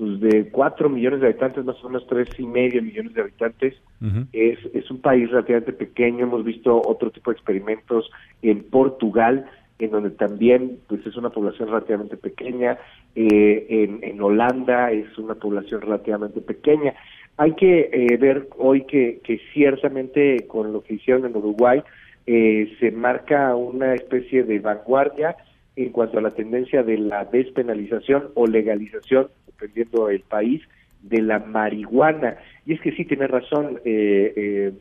[SPEAKER 11] pues de cuatro millones de habitantes, más o menos tres y medio millones de habitantes, uh -huh. es, es un país relativamente pequeño, hemos visto otro tipo de experimentos en Portugal, en donde también pues es una población relativamente pequeña, eh, en, en Holanda es una población relativamente pequeña. Hay que eh, ver hoy que, que ciertamente con lo que hicieron en Uruguay eh, se marca una especie de vanguardia en cuanto a la tendencia de la despenalización o legalización, dependiendo del país, de la marihuana. Y es que sí, tiene razón eh, eh,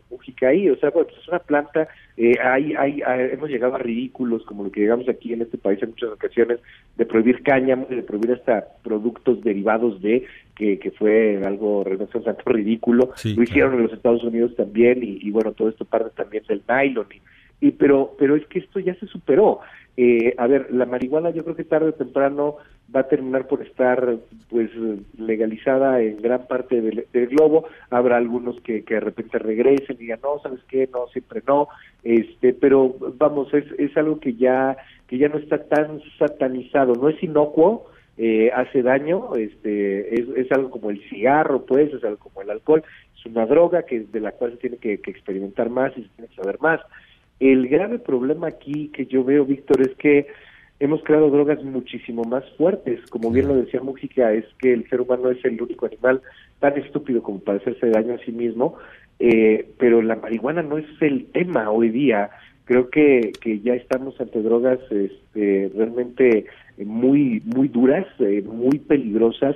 [SPEAKER 11] ahí, o sea, pues es una planta, eh, hay, hay, hemos llegado a ridículos como lo que llegamos aquí en este país en muchas ocasiones, de prohibir cáñamo, de prohibir hasta productos derivados de, que, que fue algo realmente un tanto ridículo, lo hicieron en los Estados Unidos también, y, y, bueno, todo esto parte también del nylon, y, y pero, pero es que esto ya se superó, eh, a ver, la marihuana yo creo que tarde o temprano va a terminar por estar pues legalizada en gran parte del, globo. Habrá algunos que, que de repente regresen y digan, no, ¿sabes qué? No, siempre no. este Pero vamos, es, es algo que ya, que ya no está tan satanizado, no es inocuo, eh, hace daño, este, es, es algo como el cigarro, pues, es algo como el alcohol, es una droga que de la cual se tiene que, que experimentar más y se tiene que saber más. El grave problema aquí que yo veo, Víctor, es que hemos creado drogas muchísimo más fuertes. Como bien lo decía Mújica, es que el ser humano es el único animal tan estúpido como para hacerse daño a sí mismo, eh, pero la marihuana no es el tema hoy día. Creo que, que ya estamos ante drogas este, realmente muy, muy duras, eh, muy peligrosas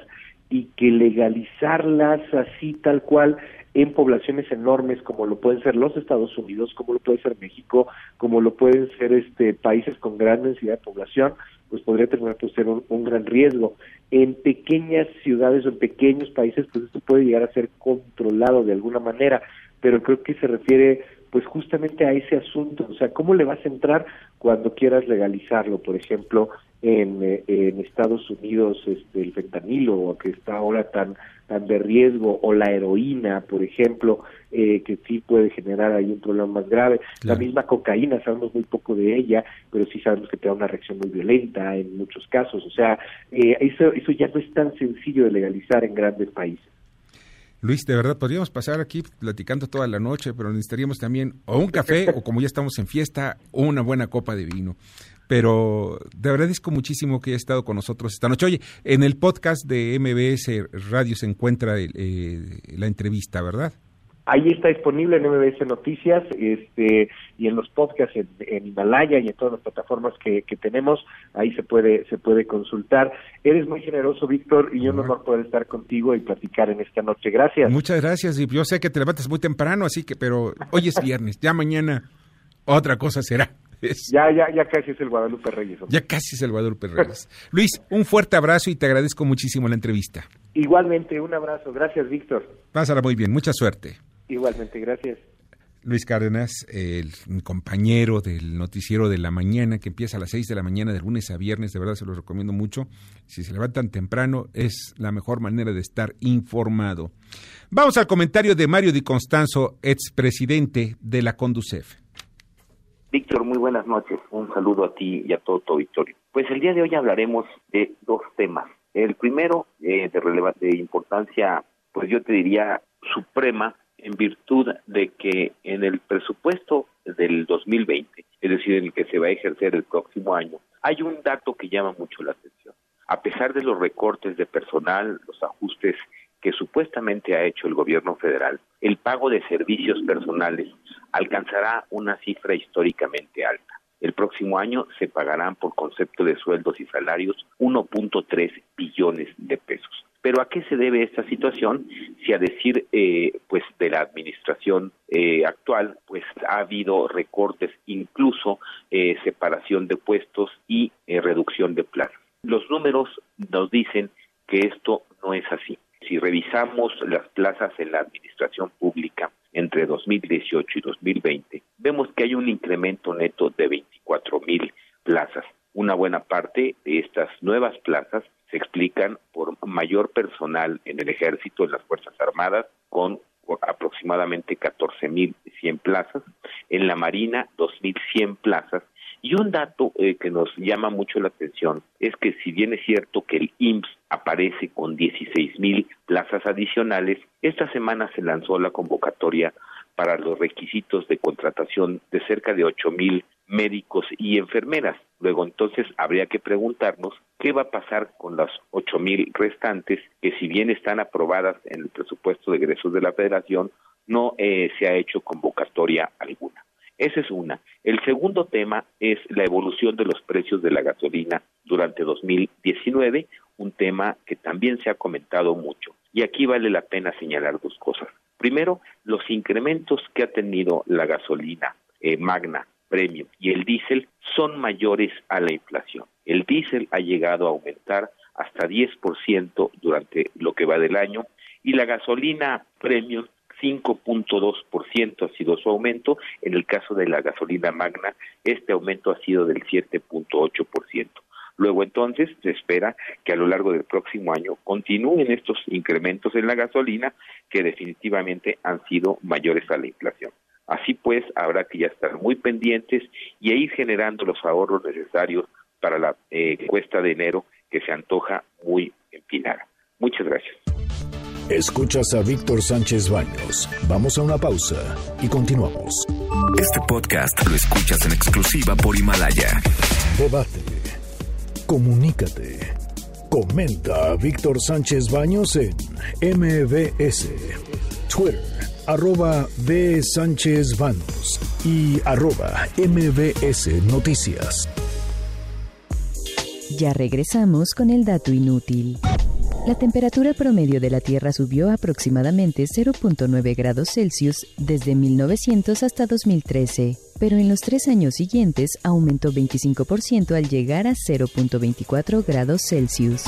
[SPEAKER 11] y que legalizarlas así tal cual en poblaciones enormes como lo pueden ser los Estados Unidos, como lo puede ser México, como lo pueden ser este países con gran densidad de población, pues podría terminar por ser un, gran riesgo. En pequeñas ciudades o en pequeños países, pues esto puede llegar a ser controlado de alguna manera, pero creo que se refiere pues justamente a ese asunto, o sea, ¿cómo le vas a entrar cuando quieras legalizarlo? Por ejemplo, en, eh, en Estados Unidos este, el fentanilo, que está ahora tan, tan de riesgo, o la heroína, por ejemplo, eh, que sí puede generar ahí un problema más grave. La misma cocaína, sabemos muy poco de ella, pero sí sabemos que te da una reacción muy violenta en muchos casos. O sea, eh, eso, eso ya no es tan sencillo de legalizar en grandes países.
[SPEAKER 1] Luis, de verdad, podríamos pasar aquí platicando toda la noche, pero necesitaríamos también o un café o como ya estamos en fiesta, una buena copa de vino. Pero te agradezco muchísimo que haya estado con nosotros esta noche. Oye, en el podcast de MBS Radio se encuentra eh, la entrevista, ¿verdad?
[SPEAKER 11] Ahí está disponible en MBS Noticias este, y en los podcasts en, Himalaya y en todas las plataformas que, tenemos. Ahí se puede se puede consultar. Eres muy generoso, Víctor, y un honor poder estar contigo y platicar en esta noche. Gracias.
[SPEAKER 1] Muchas gracias. Y yo sé que te levantas muy temprano, así que, pero hoy es viernes. Ya mañana otra cosa será.
[SPEAKER 11] Ya, ya, ya casi es el Guadalupe Reyes.
[SPEAKER 1] Ya casi es el Guadalupe Reyes. (laughs) Luis, un fuerte abrazo y te agradezco muchísimo la entrevista.
[SPEAKER 11] Igualmente, un abrazo. Gracias, Víctor.
[SPEAKER 1] Pásala muy bien. Mucha suerte.
[SPEAKER 11] Igualmente, gracias.
[SPEAKER 1] Luis Cárdenas, el compañero del noticiero de la mañana que empieza a las 6 de la mañana de lunes a viernes, de verdad se lo recomiendo mucho. Si se levantan temprano es la mejor manera de estar informado. Vamos al comentario de Mario Di Constanzo, expresidente de la Conducef.
[SPEAKER 13] Víctor, muy buenas noches. Un saludo a ti y a todo tu auditorio. Pues el día de hoy hablaremos de dos temas. El primero, eh, de, de importancia, pues yo te diría suprema, en virtud de que en el presupuesto del 2020, es decir, en el que se va a ejercer el próximo año, hay un dato que llama mucho la atención. A pesar de los recortes de personal, los ajustes que supuestamente ha hecho el gobierno federal, el pago de servicios personales alcanzará una cifra históricamente alta. El próximo año se pagarán por concepto de sueldos y salarios 1.3 billones de pesos. Pero ¿a qué se debe esta situación? Si a decir eh, pues de la administración eh, actual, pues ha habido recortes, incluso eh, separación de puestos y reducción de plazas. Los números nos dicen que esto no es así. Si revisamos las plazas en la administración pública entre 2018 y 2020, vemos que hay un incremento neto de 24 mil plazas. Una buena parte de estas nuevas plazas se explican por mayor personal en el ejército, en las Fuerzas Armadas, con aproximadamente 14.100 plazas, en la Marina 2.100 plazas, y un dato eh, que nos llama mucho la atención es que si bien es cierto que el IMSS aparece con 16.000 plazas adicionales, esta semana se lanzó la convocatoria para los requisitos de contratación de cerca de 8.000 médicos y enfermeras. Luego entonces habría que preguntarnos qué va a pasar con las ocho mil restantes que si bien están aprobadas en el presupuesto de egresos de la Federación, no eh, se ha hecho convocatoria alguna. Esa es una. El segundo tema es la evolución de los precios de la gasolina durante 2019, un tema que también se ha comentado mucho. Y aquí vale la pena señalar dos cosas. Primero, los incrementos que ha tenido la gasolina eh, magna, premium y el diésel son mayores a la inflación. El diésel ha llegado a aumentar hasta 10% durante lo que va del año y la gasolina premium 5.2% ha sido su aumento. En el caso de la gasolina magna, este aumento ha sido del 7.8%. Luego entonces se espera que a lo largo del próximo año continúen estos incrementos en la gasolina que definitivamente han sido mayores a la inflación. Así pues, habrá que ya estar muy pendientes y ir generando los ahorros necesarios para la eh, cuesta de enero que se antoja muy empinada. Muchas gracias.
[SPEAKER 3] Escuchas a Víctor Sánchez Baños. Vamos a una pausa y continuamos.
[SPEAKER 8] Este podcast lo escuchas en exclusiva por Himalaya.
[SPEAKER 3] Debate. Comunícate. Comenta a Víctor Sánchez Baños en MBS, Twitter, arroba B. Sánchez Baños y arroba MBS Noticias.
[SPEAKER 9] Ya regresamos con el dato inútil. La temperatura promedio de la Tierra subió aproximadamente 0.9 grados Celsius desde 1900 hasta 2013, pero en los tres años siguientes aumentó 25% al llegar a 0.24 grados Celsius.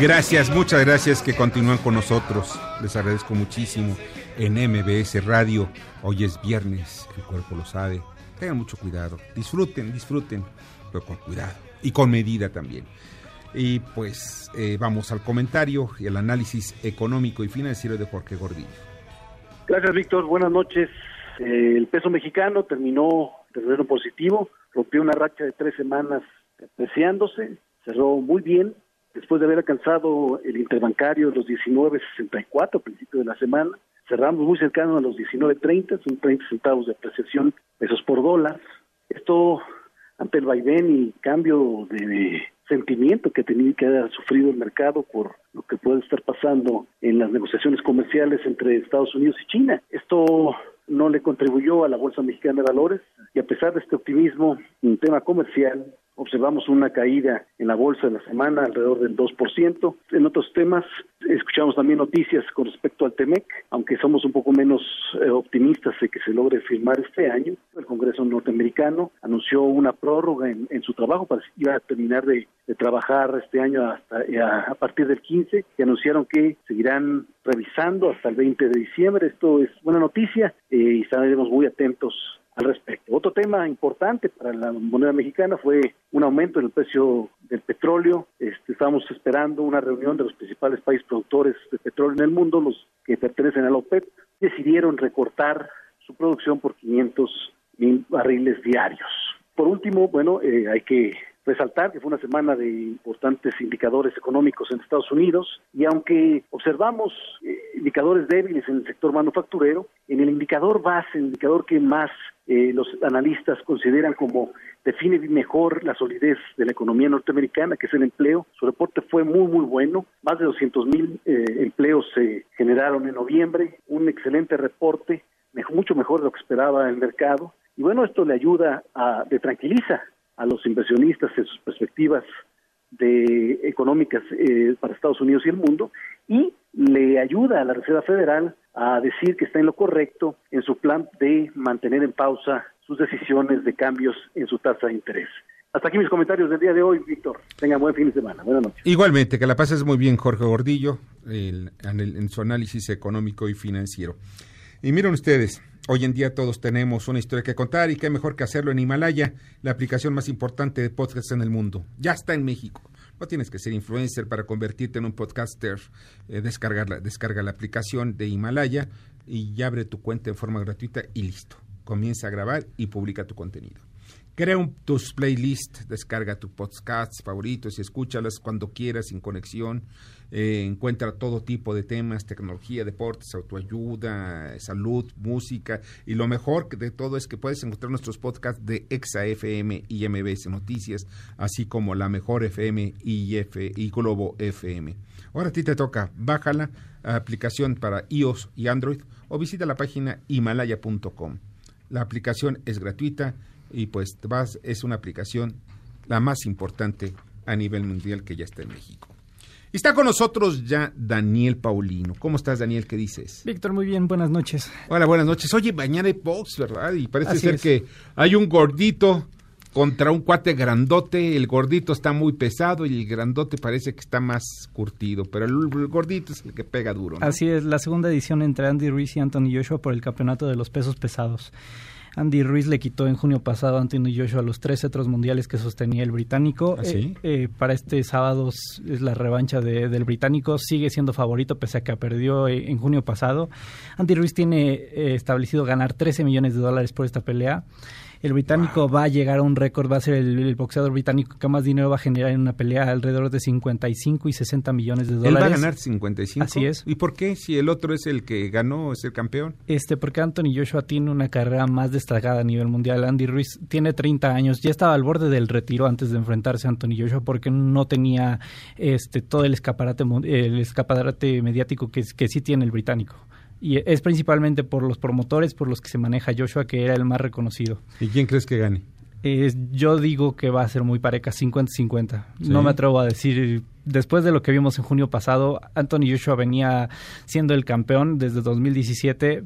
[SPEAKER 1] Gracias, muchas gracias que continúan con nosotros. Les agradezco muchísimo en MBS Radio. Hoy es viernes, el cuerpo lo sabe. Tengan mucho cuidado. Disfruten, disfruten, pero con cuidado y con medida también. Y pues eh, vamos al comentario y al análisis económico y financiero de Jorge Gordillo.
[SPEAKER 14] Gracias, Víctor. Buenas noches. Eh, el peso mexicano terminó terreno positivo, rompió una racha de tres semanas apreciándose, cerró muy bien, después de haber alcanzado el interbancario los 19.64 a principio de la semana, cerramos muy cercano a los 19.30, son 30 centavos de apreciación pesos por dólar. Esto ante el vaivén y cambio de sentimiento que tenía que haber sufrido el mercado por lo que puede estar pasando en las negociaciones comerciales entre Estados Unidos y China. Esto no le contribuyó a la Bolsa Mexicana de Valores y a pesar de este optimismo en tema comercial, observamos una caída en la bolsa de la semana alrededor del 2%. En otros temas, escuchamos también noticias con respecto al TEMEC, aunque somos un poco menos eh, optimistas de que se logre firmar este año. El Congreso norteamericano anunció una prórroga en, su trabajo para iba a terminar de, trabajar este año hasta eh, a, partir del 15 y anunciaron que seguirán revisando hasta el 20 de diciembre. Esto es buena noticia eh, y estaremos muy atentos al respecto. Otro tema importante para la moneda mexicana fue un aumento en el precio del petróleo. Este, estamos esperando una reunión de los principales países productores de petróleo en el mundo, los que pertenecen a la OPEP, decidieron recortar su producción por 500 mil barriles diarios. Por último, bueno, eh, hay que resaltar que fue una semana de importantes indicadores económicos en Estados Unidos y aunque observamos eh, indicadores débiles en el sector manufacturero, en el indicador base, el indicador que más eh, los analistas consideran como define mejor la solidez de la economía norteamericana, que es el empleo. Su reporte fue muy, muy bueno. Más de 200 mil eh, empleos se generaron en noviembre. Un excelente reporte, mucho mejor de lo que esperaba el mercado. Y bueno, esto le ayuda a, le tranquiliza a los inversionistas en sus perspectivas de económicas eh, para Estados Unidos y el mundo y le ayuda a la Reserva Federal a decir que está en lo correcto en su plan de mantener en pausa sus decisiones de cambios en su tasa de interés. Hasta aquí mis comentarios del día de hoy, Víctor. Tenga buen fin de semana. Buenas noches.
[SPEAKER 1] Igualmente, que la pases muy bien, Jorge Gordillo, en su análisis económico y financiero. Y miren ustedes, Hoy en día todos tenemos una historia que contar y qué mejor que hacerlo en Himalaya, la aplicación más importante de podcasts en el mundo. Ya está en México. No tienes que ser influencer para convertirte en un podcaster. Eh, descargar descarga la aplicación de Himalaya y abre tu cuenta en forma gratuita y listo. Comienza a grabar y publica tu contenido. Crea tus playlists, descarga tus podcasts favoritos y escúchalas cuando quieras sin conexión eh, encuentra todo tipo de temas, tecnología, deportes, autoayuda, salud, música y lo mejor de todo es que puedes encontrar nuestros podcasts de Exa FM y MBS Noticias, así como la mejor FM y, F, y Globo FM. Ahora a ti te toca, bájala, aplicación para iOS y Android o visita la página himalaya.com. La aplicación es gratuita y pues vas, es una aplicación la más importante a nivel mundial que ya está en México. Y está con nosotros ya Daniel Paulino. ¿Cómo estás, Daniel? ¿Qué dices?
[SPEAKER 15] Víctor, muy bien, buenas noches.
[SPEAKER 1] Hola, buenas noches. Oye, mañana hay box, ¿verdad? Y parece ser que hay un gordito contra un cuate grandote. El gordito está muy pesado y el grandote parece que está más curtido, pero el, gordito es el que pega duro.
[SPEAKER 15] Así es, la segunda edición entre Andy Ruiz y Anthony Joshua por el campeonato de los pesos pesados. Andy Ruiz le quitó en junio pasado a Anthony Joshua los tres cetros mundiales que sostenía el británico.
[SPEAKER 1] ¿Ah, sí?
[SPEAKER 15] Eh, eh, para este sábado es la revancha de, del británico. Sigue siendo favorito pese a que perdió eh, en junio pasado. Andy Ruiz tiene eh, establecido ganar 13 millones de dólares por esta pelea. El británico va a llegar a un récord, va a ser el, el, boxeador británico que más dinero va a generar en una pelea, alrededor de 55 y 60 millones de dólares.
[SPEAKER 1] ¿Él va a ganar 55?
[SPEAKER 15] Así es.
[SPEAKER 1] ¿Y por qué? Si el otro es el que ganó, es el campeón.
[SPEAKER 15] Este, porque Anthony Joshua tiene una carrera más destacada a nivel mundial. Andy Ruiz tiene 30 años, ya estaba al borde del retiro antes de enfrentarse a Anthony Joshua porque no tenía este todo el escaparate, el escaparate mediático que, que sí tiene el británico y es principalmente por los promotores por los que se maneja Joshua, que era el más reconocido.
[SPEAKER 1] ¿Y quién crees que gane?
[SPEAKER 15] Eh, yo digo que va a ser muy pareja, 50-50. ¿Sí? No me atrevo a decir, después de lo que vimos en junio pasado, Anthony Joshua venía siendo el campeón desde 2017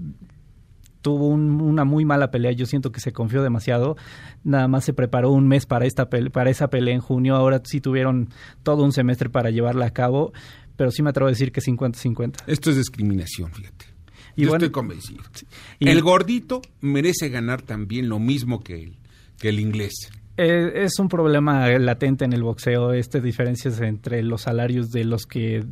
[SPEAKER 15] tuvo un, una muy mala pelea. Yo siento que se confió demasiado. Nada más se preparó un mes para esta pele para esa pelea en junio. Ahora sí tuvieron todo un semestre para llevarla a cabo. Pero sí me atrevo a decir que 50-50.
[SPEAKER 1] Esto es discriminación, fíjate. Y Yo bueno, estoy convencido. Y el gordito merece ganar también lo mismo que él, que el inglés.
[SPEAKER 15] Eh, es un problema latente en el boxeo, este diferencias entre los salarios de los que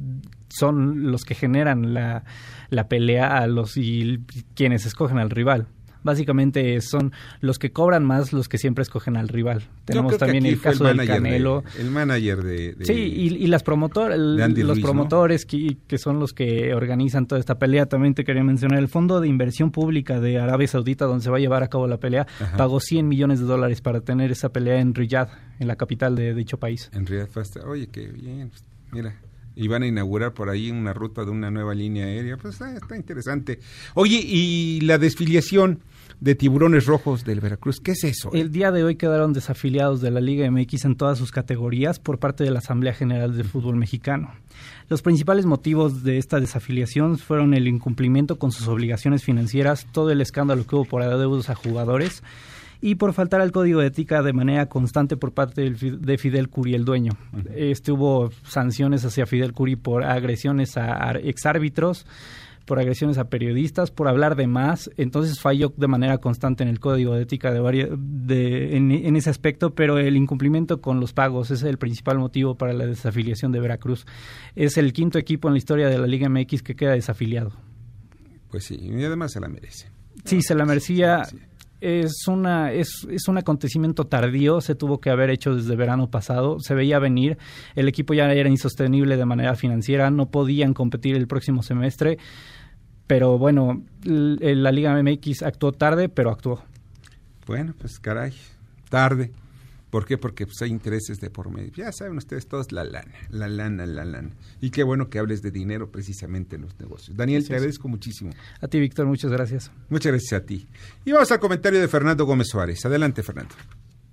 [SPEAKER 15] son los que generan la, la pelea a los y quienes escogen al rival básicamente son los que cobran más los que siempre escogen al rival. Tenemos también el caso el del Canelo.
[SPEAKER 1] De, el manager de, de
[SPEAKER 15] Sí, y, y las promotor, el, los
[SPEAKER 1] Ruiz,
[SPEAKER 15] promotores
[SPEAKER 1] ¿no?
[SPEAKER 15] que, que, son los que organizan toda esta pelea. También te quería mencionar el Fondo de Inversión Pública de Arabia Saudita, donde se va a llevar a cabo la pelea, Ajá. pagó 100 millones de dólares para tener esa pelea en Riyadh, en la capital de dicho país.
[SPEAKER 1] En Riyadh, oye, qué bien, mira y van a inaugurar por ahí una ruta de una nueva línea aérea. Pues está, está interesante. Oye, y la desfiliación de tiburones rojos del Veracruz, ¿qué es eso?
[SPEAKER 15] El día de hoy quedaron desafiliados de la Liga MX en todas sus categorías por parte de la Asamblea General del Fútbol Mexicano. Los principales motivos de esta desafiliación fueron el incumplimiento con sus obligaciones financieras, todo el escándalo que hubo por adeudos a jugadores, y por faltar al código de ética de manera constante por parte de Fidel Curi, el dueño. Uh -huh. Este hubo sanciones hacia Fidel Curi por agresiones a exárbitros, por agresiones a periodistas, por hablar de más. Entonces falló de manera constante en el código de ética de, varias, de en, en, ese aspecto, pero el incumplimiento con los pagos es el principal motivo para la desafiliación de Veracruz. Es el quinto equipo en la historia de la Liga MX que queda desafiliado.
[SPEAKER 1] Pues sí, y además se la merece.
[SPEAKER 15] Sí, se la merecía. Es una es, es un acontecimiento tardío se tuvo que haber hecho desde verano pasado se veía venir el equipo ya era insostenible de manera financiera no podían competir el próximo semestre pero bueno la Liga MX actuó tarde pero actuó.
[SPEAKER 1] Bueno pues caray tarde ¿Por qué? Porque pues, hay intereses de por medio. Ya saben ustedes todos la lana, la lana, la lana. Y qué bueno que hables de dinero precisamente en los negocios. Daniel, te agradezco muchísimo.
[SPEAKER 15] A ti, Víctor, muchas gracias.
[SPEAKER 1] Muchas gracias a ti. Y vamos al comentario de Fernando Gómez Suárez. Adelante, Fernando.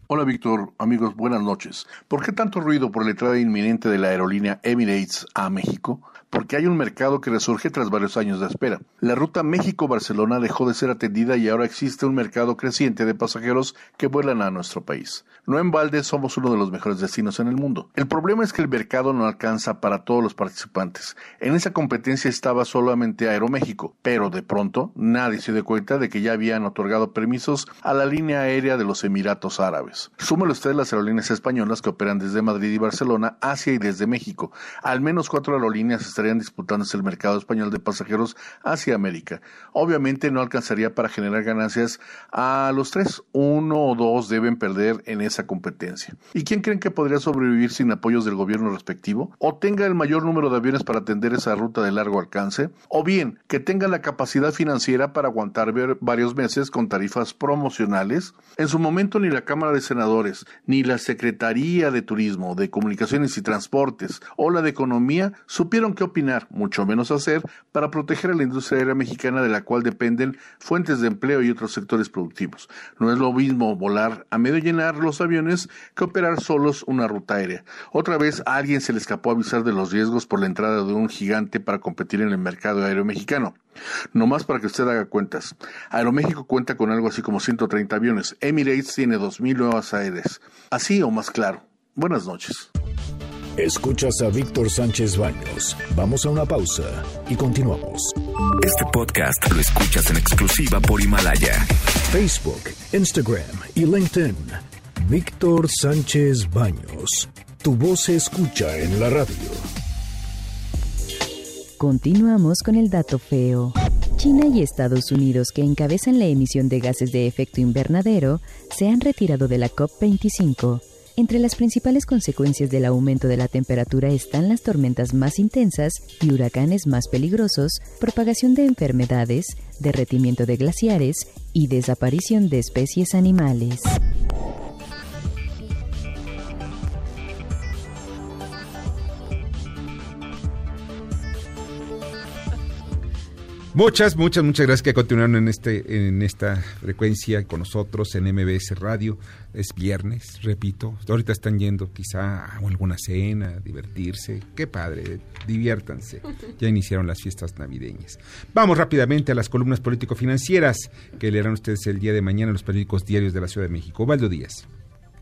[SPEAKER 16] Hola Víctor, amigos, buenas noches. ¿Por qué tanto ruido por la entrada inminente de la aerolínea Emirates a México? Porque hay un mercado que resurge tras varios años de espera. La ruta México-Barcelona dejó de ser atendida y ahora existe un mercado creciente de pasajeros que vuelan a nuestro país. No en balde somos uno de los mejores destinos en el mundo. El problema es que el mercado no alcanza para todos los participantes. En esa competencia estaba solamente Aeroméxico, pero de pronto nadie se dio cuenta de que ya habían otorgado permisos a la línea aérea de los Emiratos Árabes. Súmelo usted las aerolíneas españolas que operan desde Madrid y Barcelona, Asia y desde México. Al menos cuatro aerolíneas estarían disputándose el mercado español de pasajeros hacia América. Obviamente no alcanzaría para generar ganancias a los tres. Uno o dos deben perder en esa competencia. ¿Y quién creen que podría sobrevivir sin apoyos del gobierno respectivo? ¿O tenga el mayor número de aviones para atender esa ruta de largo alcance? ¿O bien que tenga la capacidad financiera para aguantar varios meses con tarifas promocionales? En su momento ni la Cámara de Senadores, ni la Secretaría de Turismo, de Comunicaciones y Transportes o la de Economía supieron qué opinar, mucho menos hacer, para proteger a la industria aérea mexicana de la cual dependen fuentes de empleo y otros sectores productivos. No es lo mismo volar a medio llenar los aviones que operar solos una ruta aérea. Otra vez a alguien se le escapó avisar de los riesgos por la entrada de un gigante para competir en el mercado aéreo mexicano. No más para que usted haga cuentas. Aeroméxico cuenta con algo así como 130 aviones. Emirates tiene 2.000 nuevas aéreas. Así o más claro. Buenas noches.
[SPEAKER 3] Escuchas a Víctor Sánchez Baños. Vamos a una pausa y continuamos.
[SPEAKER 8] Este podcast lo escuchas en exclusiva por Himalaya.
[SPEAKER 3] Facebook, Instagram y LinkedIn. Víctor Sánchez Baños. Tu voz se escucha en la radio.
[SPEAKER 9] Continuamos con el dato feo. China y Estados Unidos, que encabezan la emisión de gases de efecto invernadero, se han retirado de la COP25. Entre las principales consecuencias del aumento de la temperatura están las tormentas más intensas y huracanes más peligrosos, propagación de enfermedades, derretimiento de glaciares y desaparición de especies animales.
[SPEAKER 1] Muchas, muchas, muchas gracias que continuaron en este, en esta frecuencia con nosotros en MBS Radio. Es viernes, repito. Ahorita están yendo quizá a alguna cena, a divertirse. Qué padre, diviértanse. (laughs) Ya iniciaron las fiestas navideñas. Vamos rápidamente a las columnas político-financieras que leerán ustedes el día de mañana en los periódicos diarios de la Ciudad de México. Valdo Díaz.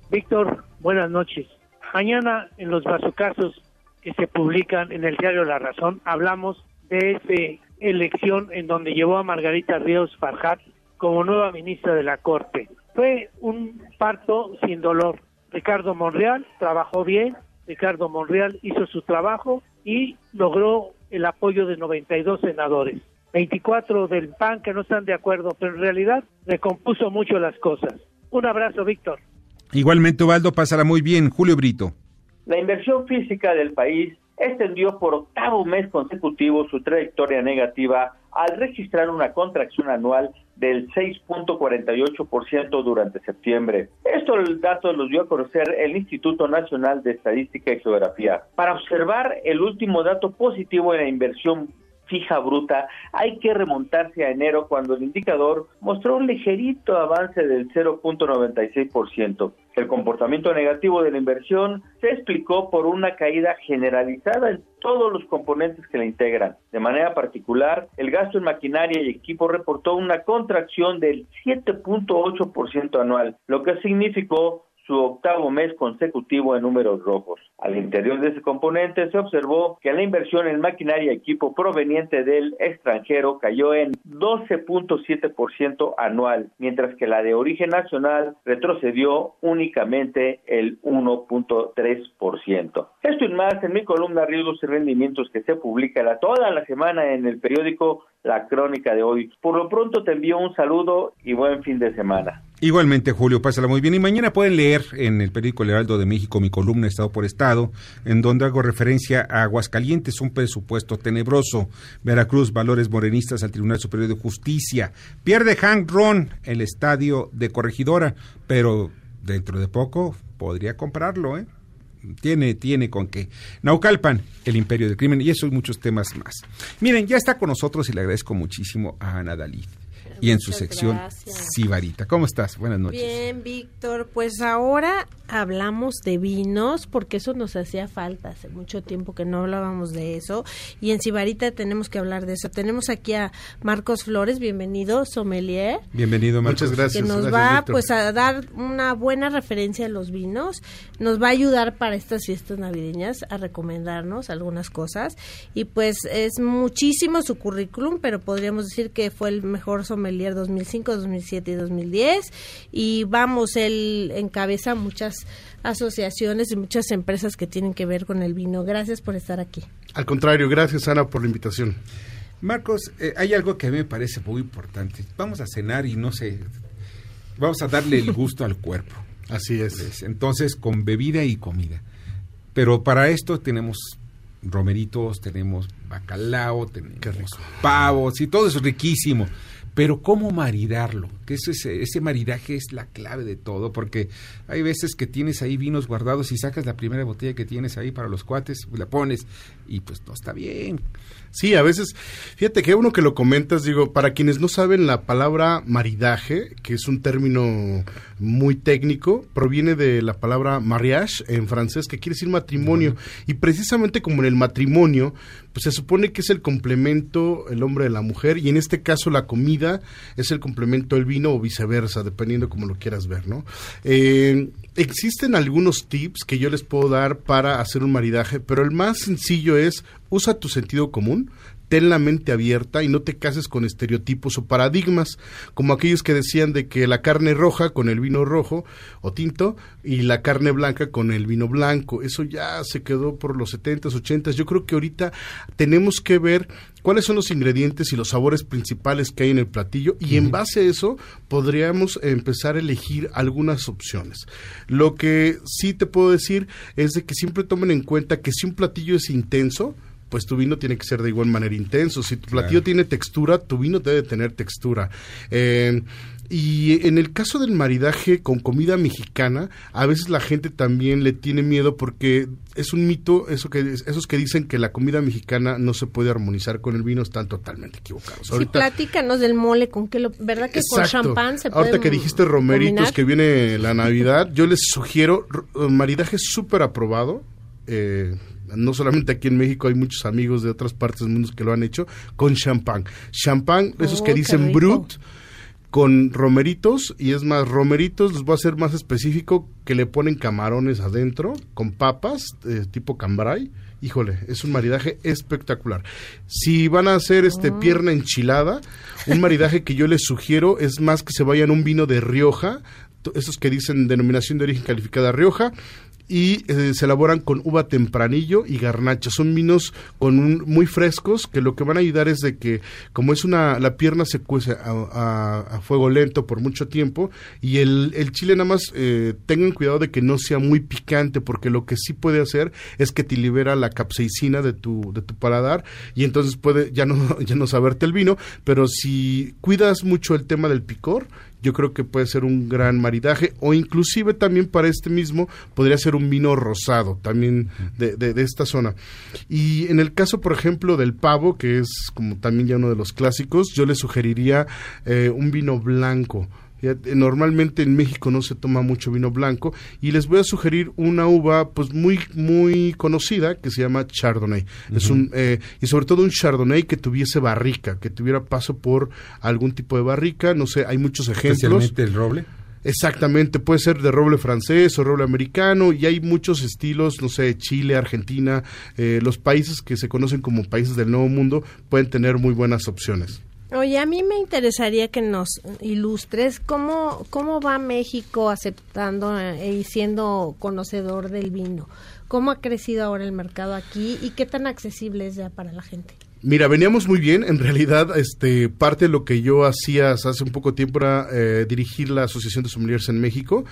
[SPEAKER 17] Víctor, buenas noches. Mañana en los vasocasos que se publican en el diario La Razón hablamos de ese elección en donde llevó a Margarita Ríos Farjat como nueva ministra de la Corte. Fue un parto sin dolor. Ricardo Monreal trabajó bien, Ricardo Monreal hizo su trabajo y logró el apoyo de 92 senadores. 24 del PAN que no están de acuerdo, pero en realidad recompuso mucho las cosas. Un abrazo, Víctor.
[SPEAKER 1] Igualmente, Ubaldo, pasará muy bien. Julio Brito.
[SPEAKER 18] La inversión física del país extendió por octavo mes consecutivo su trayectoria negativa al registrar una contracción anual del 6.48% durante septiembre. Esto el dato los dio a conocer el Instituto Nacional de Estadística y Geografía. Para observar el último dato positivo en la inversión fija bruta, hay que remontarse a enero cuando el indicador mostró un ligerito avance del 0.96%. El comportamiento negativo de la inversión se explicó por una caída generalizada en todos los componentes que la integran. De manera particular, el gasto en maquinaria y equipo reportó una contracción del 7.8% anual, lo que significó su octavo mes consecutivo en números rojos. Al interior de ese componente se observó que la inversión en maquinaria y equipo proveniente del extranjero cayó en 12.7% anual, mientras que la de origen nacional retrocedió únicamente el 1.3%. Esto y más en mi columna Riesgos y Rendimientos que se publica toda la semana en el periódico La Crónica de hoy. Por lo pronto te envío un saludo y buen fin de semana.
[SPEAKER 1] Igualmente, Julio, pásala muy bien. Y mañana pueden leer en el periódico El Heraldo de México mi columna Estado por Estado, en donde hago referencia a Aguascalientes, un presupuesto tenebroso. Veracruz, valores morenistas al Tribunal Superior de Justicia. Pierde Hank Ron el estadio de Corregidora, pero dentro de poco podría comprarlo, ¿eh? Tiene, tiene con qué. Naucalpan, el imperio del crimen, y eso y muchos temas más. Miren, ya está con nosotros y le agradezco muchísimo a Ana Dalí y en su sección Sibarita. ¿Cómo estás? Buenas noches.
[SPEAKER 19] Bien, Víctor. Pues ahora hablamos de vinos porque eso nos hacía falta. Hace mucho tiempo que no hablábamos de eso y en Sibarita tenemos que hablar de eso. Tenemos aquí a Marcos Flores, bienvenido, sommelier.
[SPEAKER 1] Bienvenido,
[SPEAKER 20] Muchas gracias.
[SPEAKER 19] Que nos va pues a dar una buena referencia a los vinos, nos va a ayudar para estas fiestas navideñas a recomendarnos algunas cosas y pues es muchísimo su currículum, pero podríamos decir que fue el mejor sommelier 2005, 2007 y 2010 y vamos, él encabeza muchas asociaciones y muchas empresas que tienen que ver con el vino. Gracias por estar aquí.
[SPEAKER 20] Al contrario, gracias Ana por la invitación.
[SPEAKER 1] Marcos, eh, hay algo que a mí me parece muy importante. Vamos a cenar y no sé, vamos a darle el gusto al cuerpo. (laughs)
[SPEAKER 20] Así es.
[SPEAKER 1] Entonces, con bebida y comida. Pero para esto tenemos romeritos, tenemos bacalao, tenemos pavos y todo es riquísimo. Pero cómo maridarlo, que eso es, ese maridaje es la clave de todo, porque hay veces que tienes ahí vinos guardados y sacas la primera botella que tienes ahí para los cuates, la pones y pues no está bien.
[SPEAKER 20] Sí, a veces, fíjate que uno que lo comentas, digo, para quienes no saben la palabra maridaje, que es un término muy técnico, proviene de la palabra mariage en francés, que quiere decir matrimonio. Y precisamente como en el matrimonio, pues se supone que es el complemento el hombre de la mujer, y en este caso la comida es el complemento del vino o viceversa, dependiendo como lo quieras ver, ¿no? Eh, existen algunos tips que yo les puedo dar para hacer un maridaje, pero el más sencillo es usa tu sentido común, ten la mente abierta y no te cases con estereotipos o paradigmas, como aquellos que decían de que la carne roja con el vino rojo o tinto y la carne blanca con el vino blanco. Eso ya se quedó por los 70s, 80s. Yo creo que ahorita tenemos que ver cuáles son los ingredientes y los sabores principales que hay en el platillo y en base a eso podríamos empezar a elegir algunas opciones. Lo que sí te puedo decir es de que siempre tomen en cuenta que si un platillo es intenso, pues tu vino tiene que ser de igual manera intenso. Si tu platillo tiene textura, tu vino debe tener textura. Eh, y en el caso del maridaje con comida mexicana, a veces la gente también le tiene miedo porque es un mito, eso que esos que dicen que la comida mexicana no se puede armonizar con el vino están totalmente equivocados.
[SPEAKER 19] sí, platícanos del mole, con qué lo, ¿verdad que con champán se puede
[SPEAKER 20] Ahorita que dijiste romeritos que viene la Navidad, yo les sugiero maridaje súper aprobado. Eh, no solamente aquí en México, hay muchos amigos de otras partes del mundo que lo han hecho, con champán. Champán, esos que dicen brut, con romeritos, y es más, romeritos, les voy a ser más específico, que le ponen camarones adentro, con papas, eh, tipo cambray. Híjole, es un maridaje espectacular. Si van a hacer este pierna enchilada, un maridaje que yo les sugiero es más que se vayan un vino de Rioja, esos que dicen denominación de origen calificada Rioja, y eh, se elaboran con uva tempranillo y garnacha. Son vinos con un, muy frescos que lo que van a ayudar es de que como es una la pierna se cuece a, fuego lento por mucho tiempo y el, el chile nada más eh, tengan cuidado de que no sea muy picante porque lo que sí puede hacer es que te libera la capsaicina de tu de tu paladar y entonces puede ya no (laughs) ya no saberte el vino, pero si cuidas mucho el tema del picor yo creo que puede ser un gran maridaje o inclusive también para este mismo podría ser un vino rosado también de, de, esta zona. Y en el caso, por ejemplo, del pavo, que es como también ya uno de los clásicos, yo le sugeriría eh, un vino blanco Normalmente en México no se toma mucho vino blanco y les voy a sugerir una uva pues muy muy conocida que se llama Chardonnay. Es un eh, y sobre todo un Chardonnay que tuviese barrica, que tuviera paso por algún tipo de barrica. No sé, hay muchos ejemplos.
[SPEAKER 1] Especialmente el roble.
[SPEAKER 20] Exactamente, puede ser de roble francés o roble americano y hay muchos estilos, no sé, Chile, Argentina, eh, los países que se conocen como países del Nuevo Mundo pueden tener muy buenas opciones.
[SPEAKER 19] Oye, a mí me interesaría que nos ilustres cómo, cómo va México aceptando eh, y siendo conocedor del vino. ¿Cómo ha crecido ahora el mercado aquí y qué tan accesible es ya para la gente?
[SPEAKER 20] Mira, veníamos muy bien. En realidad, este, parte de lo que yo hacía hace un poco tiempo era eh, dirigir la Asociación de Sommeliers en México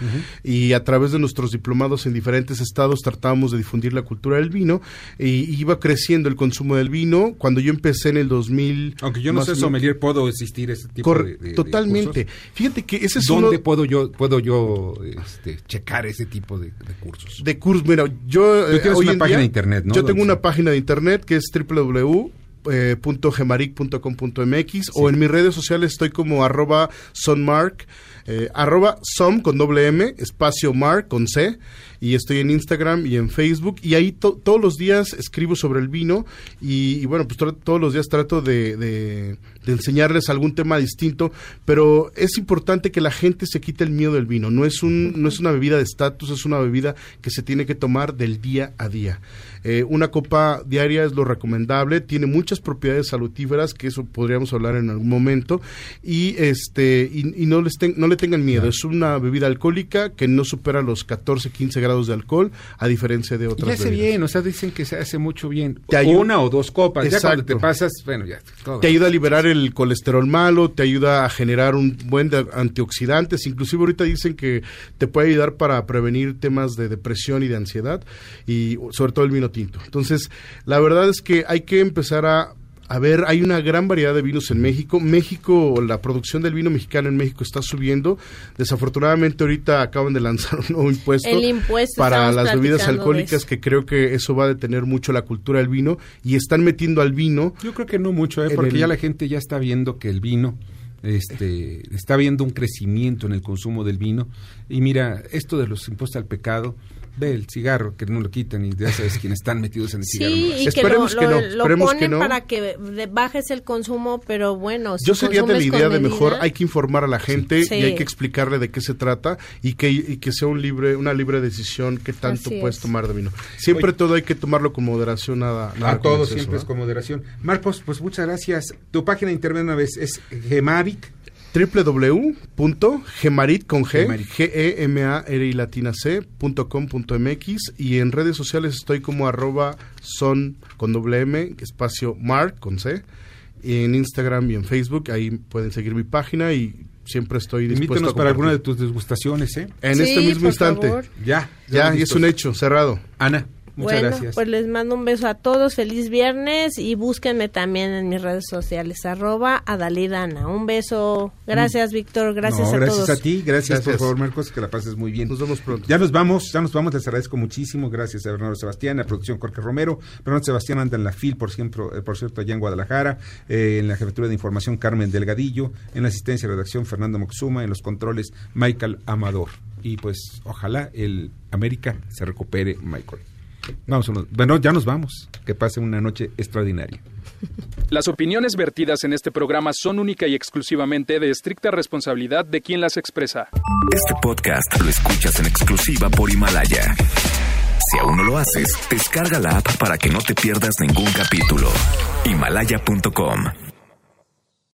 [SPEAKER 20] y a través de nuestros diplomados en diferentes estados tratábamos de difundir la cultura del vino y iba creciendo el consumo del vino. Cuando yo empecé en el 2000...
[SPEAKER 1] Aunque yo no sé sommelier, ¿puedo existir ese tipo de,
[SPEAKER 20] Totalmente. Fíjate que ese es
[SPEAKER 1] ¿Dónde puedo yo, puedo yo este, checar ese tipo de, cursos?
[SPEAKER 20] De cursos, mira, yo...
[SPEAKER 1] Eh, una página de internet, ¿no?
[SPEAKER 20] Yo tengo una página de internet que es www eh, .gemaric.com.mx o en mis redes sociales estoy como arroba sonmark, eh, arroba som con doble M, espacio mark con C y estoy en Instagram y en Facebook y ahí todos los días escribo sobre el vino y, bueno, pues todos los días trato de, de, enseñarles algún tema distinto, pero es importante que la gente se quite el miedo del vino, no es, un, no es una bebida de estatus, es una bebida que se tiene que tomar del día a día. Eh, una copa diaria es lo recomendable, tiene muchas propiedades salutíferas, que eso podríamos hablar en algún momento, y este y, no, les no le tengan miedo, es una bebida alcohólica que no supera los 14, 15 grados de alcohol, a diferencia de otras.
[SPEAKER 1] Y hace bien, o sea, dicen que se hace mucho bien. Una o dos copas, ya cuando te pasas, bueno, ya.
[SPEAKER 20] Te ayuda a liberar el colesterol malo, te ayuda a generar un buen de antioxidantes, inclusive ahorita dicen que te puede ayudar para prevenir temas de depresión y de ansiedad, y sobre todo el vino tinto. Entonces, la verdad es que hay que empezar a A ver, hay una gran variedad de vinos en México. México, la producción del vino mexicano en México está subiendo. Desafortunadamente ahorita acaban de lanzar (laughs) un nuevo impuesto,
[SPEAKER 19] El impuesto,
[SPEAKER 20] para las bebidas alcohólicas que creo que eso va a detener mucho la cultura del vino y están metiendo al vino.
[SPEAKER 1] Yo creo que no mucho, ¿eh? porque
[SPEAKER 20] el-
[SPEAKER 1] ya la gente ya está viendo que el vino, este, está viendo un crecimiento en el consumo del vino. Y mira, esto de los impuestos al pecado, ve el cigarro, que no lo quitan y ya sabes quiénes están metidos en el cigarro.
[SPEAKER 19] Sí,
[SPEAKER 1] nomás.
[SPEAKER 19] y
[SPEAKER 20] Esperemos
[SPEAKER 19] que
[SPEAKER 20] que
[SPEAKER 19] lo,
[SPEAKER 20] no,
[SPEAKER 19] lo- lo
[SPEAKER 20] esperemos que
[SPEAKER 19] ponen
[SPEAKER 20] no.
[SPEAKER 19] para que de- bajes el consumo, pero bueno, si
[SPEAKER 20] Yo sería de la idea de mejor hay que informar a la gente
[SPEAKER 19] Sí.
[SPEAKER 20] y hay que explicarle de qué se trata y que, y que sea un libre, una libre decisión qué tanto
[SPEAKER 19] Así
[SPEAKER 20] puedes
[SPEAKER 19] es.
[SPEAKER 20] tomar de vino. Siempre
[SPEAKER 1] Oye.
[SPEAKER 20] todo hay que tomarlo con moderación, nada, nada
[SPEAKER 1] a
[SPEAKER 20] con
[SPEAKER 1] todos
[SPEAKER 20] exceso,
[SPEAKER 1] siempre es con moderación. Marcos, pues muchas gracias. Tu página de internet una vez es Gemavic.
[SPEAKER 20] www.gemarit con G,
[SPEAKER 1] Gemarit.
[SPEAKER 20] G E M A R I latina C punto com punto MX y en redes sociales estoy como arroba son con doble M espacio mark con C y en Instagram y en Facebook ahí pueden seguir mi página y siempre estoy dispuesto
[SPEAKER 1] Invítenos
[SPEAKER 20] a
[SPEAKER 1] para alguna de tus degustaciones, ¿eh?
[SPEAKER 20] en
[SPEAKER 19] Sí,
[SPEAKER 20] este mismo
[SPEAKER 19] por
[SPEAKER 20] instante
[SPEAKER 19] favor.
[SPEAKER 1] Ya,
[SPEAKER 20] ya
[SPEAKER 1] estamos
[SPEAKER 20] y es un hecho cerrado
[SPEAKER 1] Ana, muchas
[SPEAKER 19] bueno,
[SPEAKER 1] gracias.
[SPEAKER 19] pues les mando un beso a todos, feliz viernes y búsquenme también en mis redes sociales, arroba Adalidana. Un beso, gracias Víctor, gracias
[SPEAKER 1] No,
[SPEAKER 19] a
[SPEAKER 1] gracias
[SPEAKER 19] todos.
[SPEAKER 1] a ti, gracias, por
[SPEAKER 20] Gracias.
[SPEAKER 1] favor, Marcos, que la pases muy bien.
[SPEAKER 20] nos vemos pronto
[SPEAKER 1] Ya nos vamos, ya nos vamos, les agradezco muchísimo, gracias a Bernardo Sebastián, a la producción Jorge Romero, Bernardo Sebastián anda en la FIL, por, siempre, eh, por cierto, allá en Guadalajara, eh, en la jefatura de información Carmen Delgadillo, en la asistencia de redacción Fernando Moxuma, en los controles Michael Amador. Y pues ojalá el América se recupere, Michael. Vamos, bueno, ya nos vamos, que pase una noche extraordinaria.
[SPEAKER 21] Las opiniones vertidas en este programa son única y exclusivamente de estricta responsabilidad de quien las expresa.
[SPEAKER 8] Este podcast lo escuchas en exclusiva por Himalaya. Si aún no lo haces, descarga la app para que no te pierdas ningún capítulo. Himalaya.com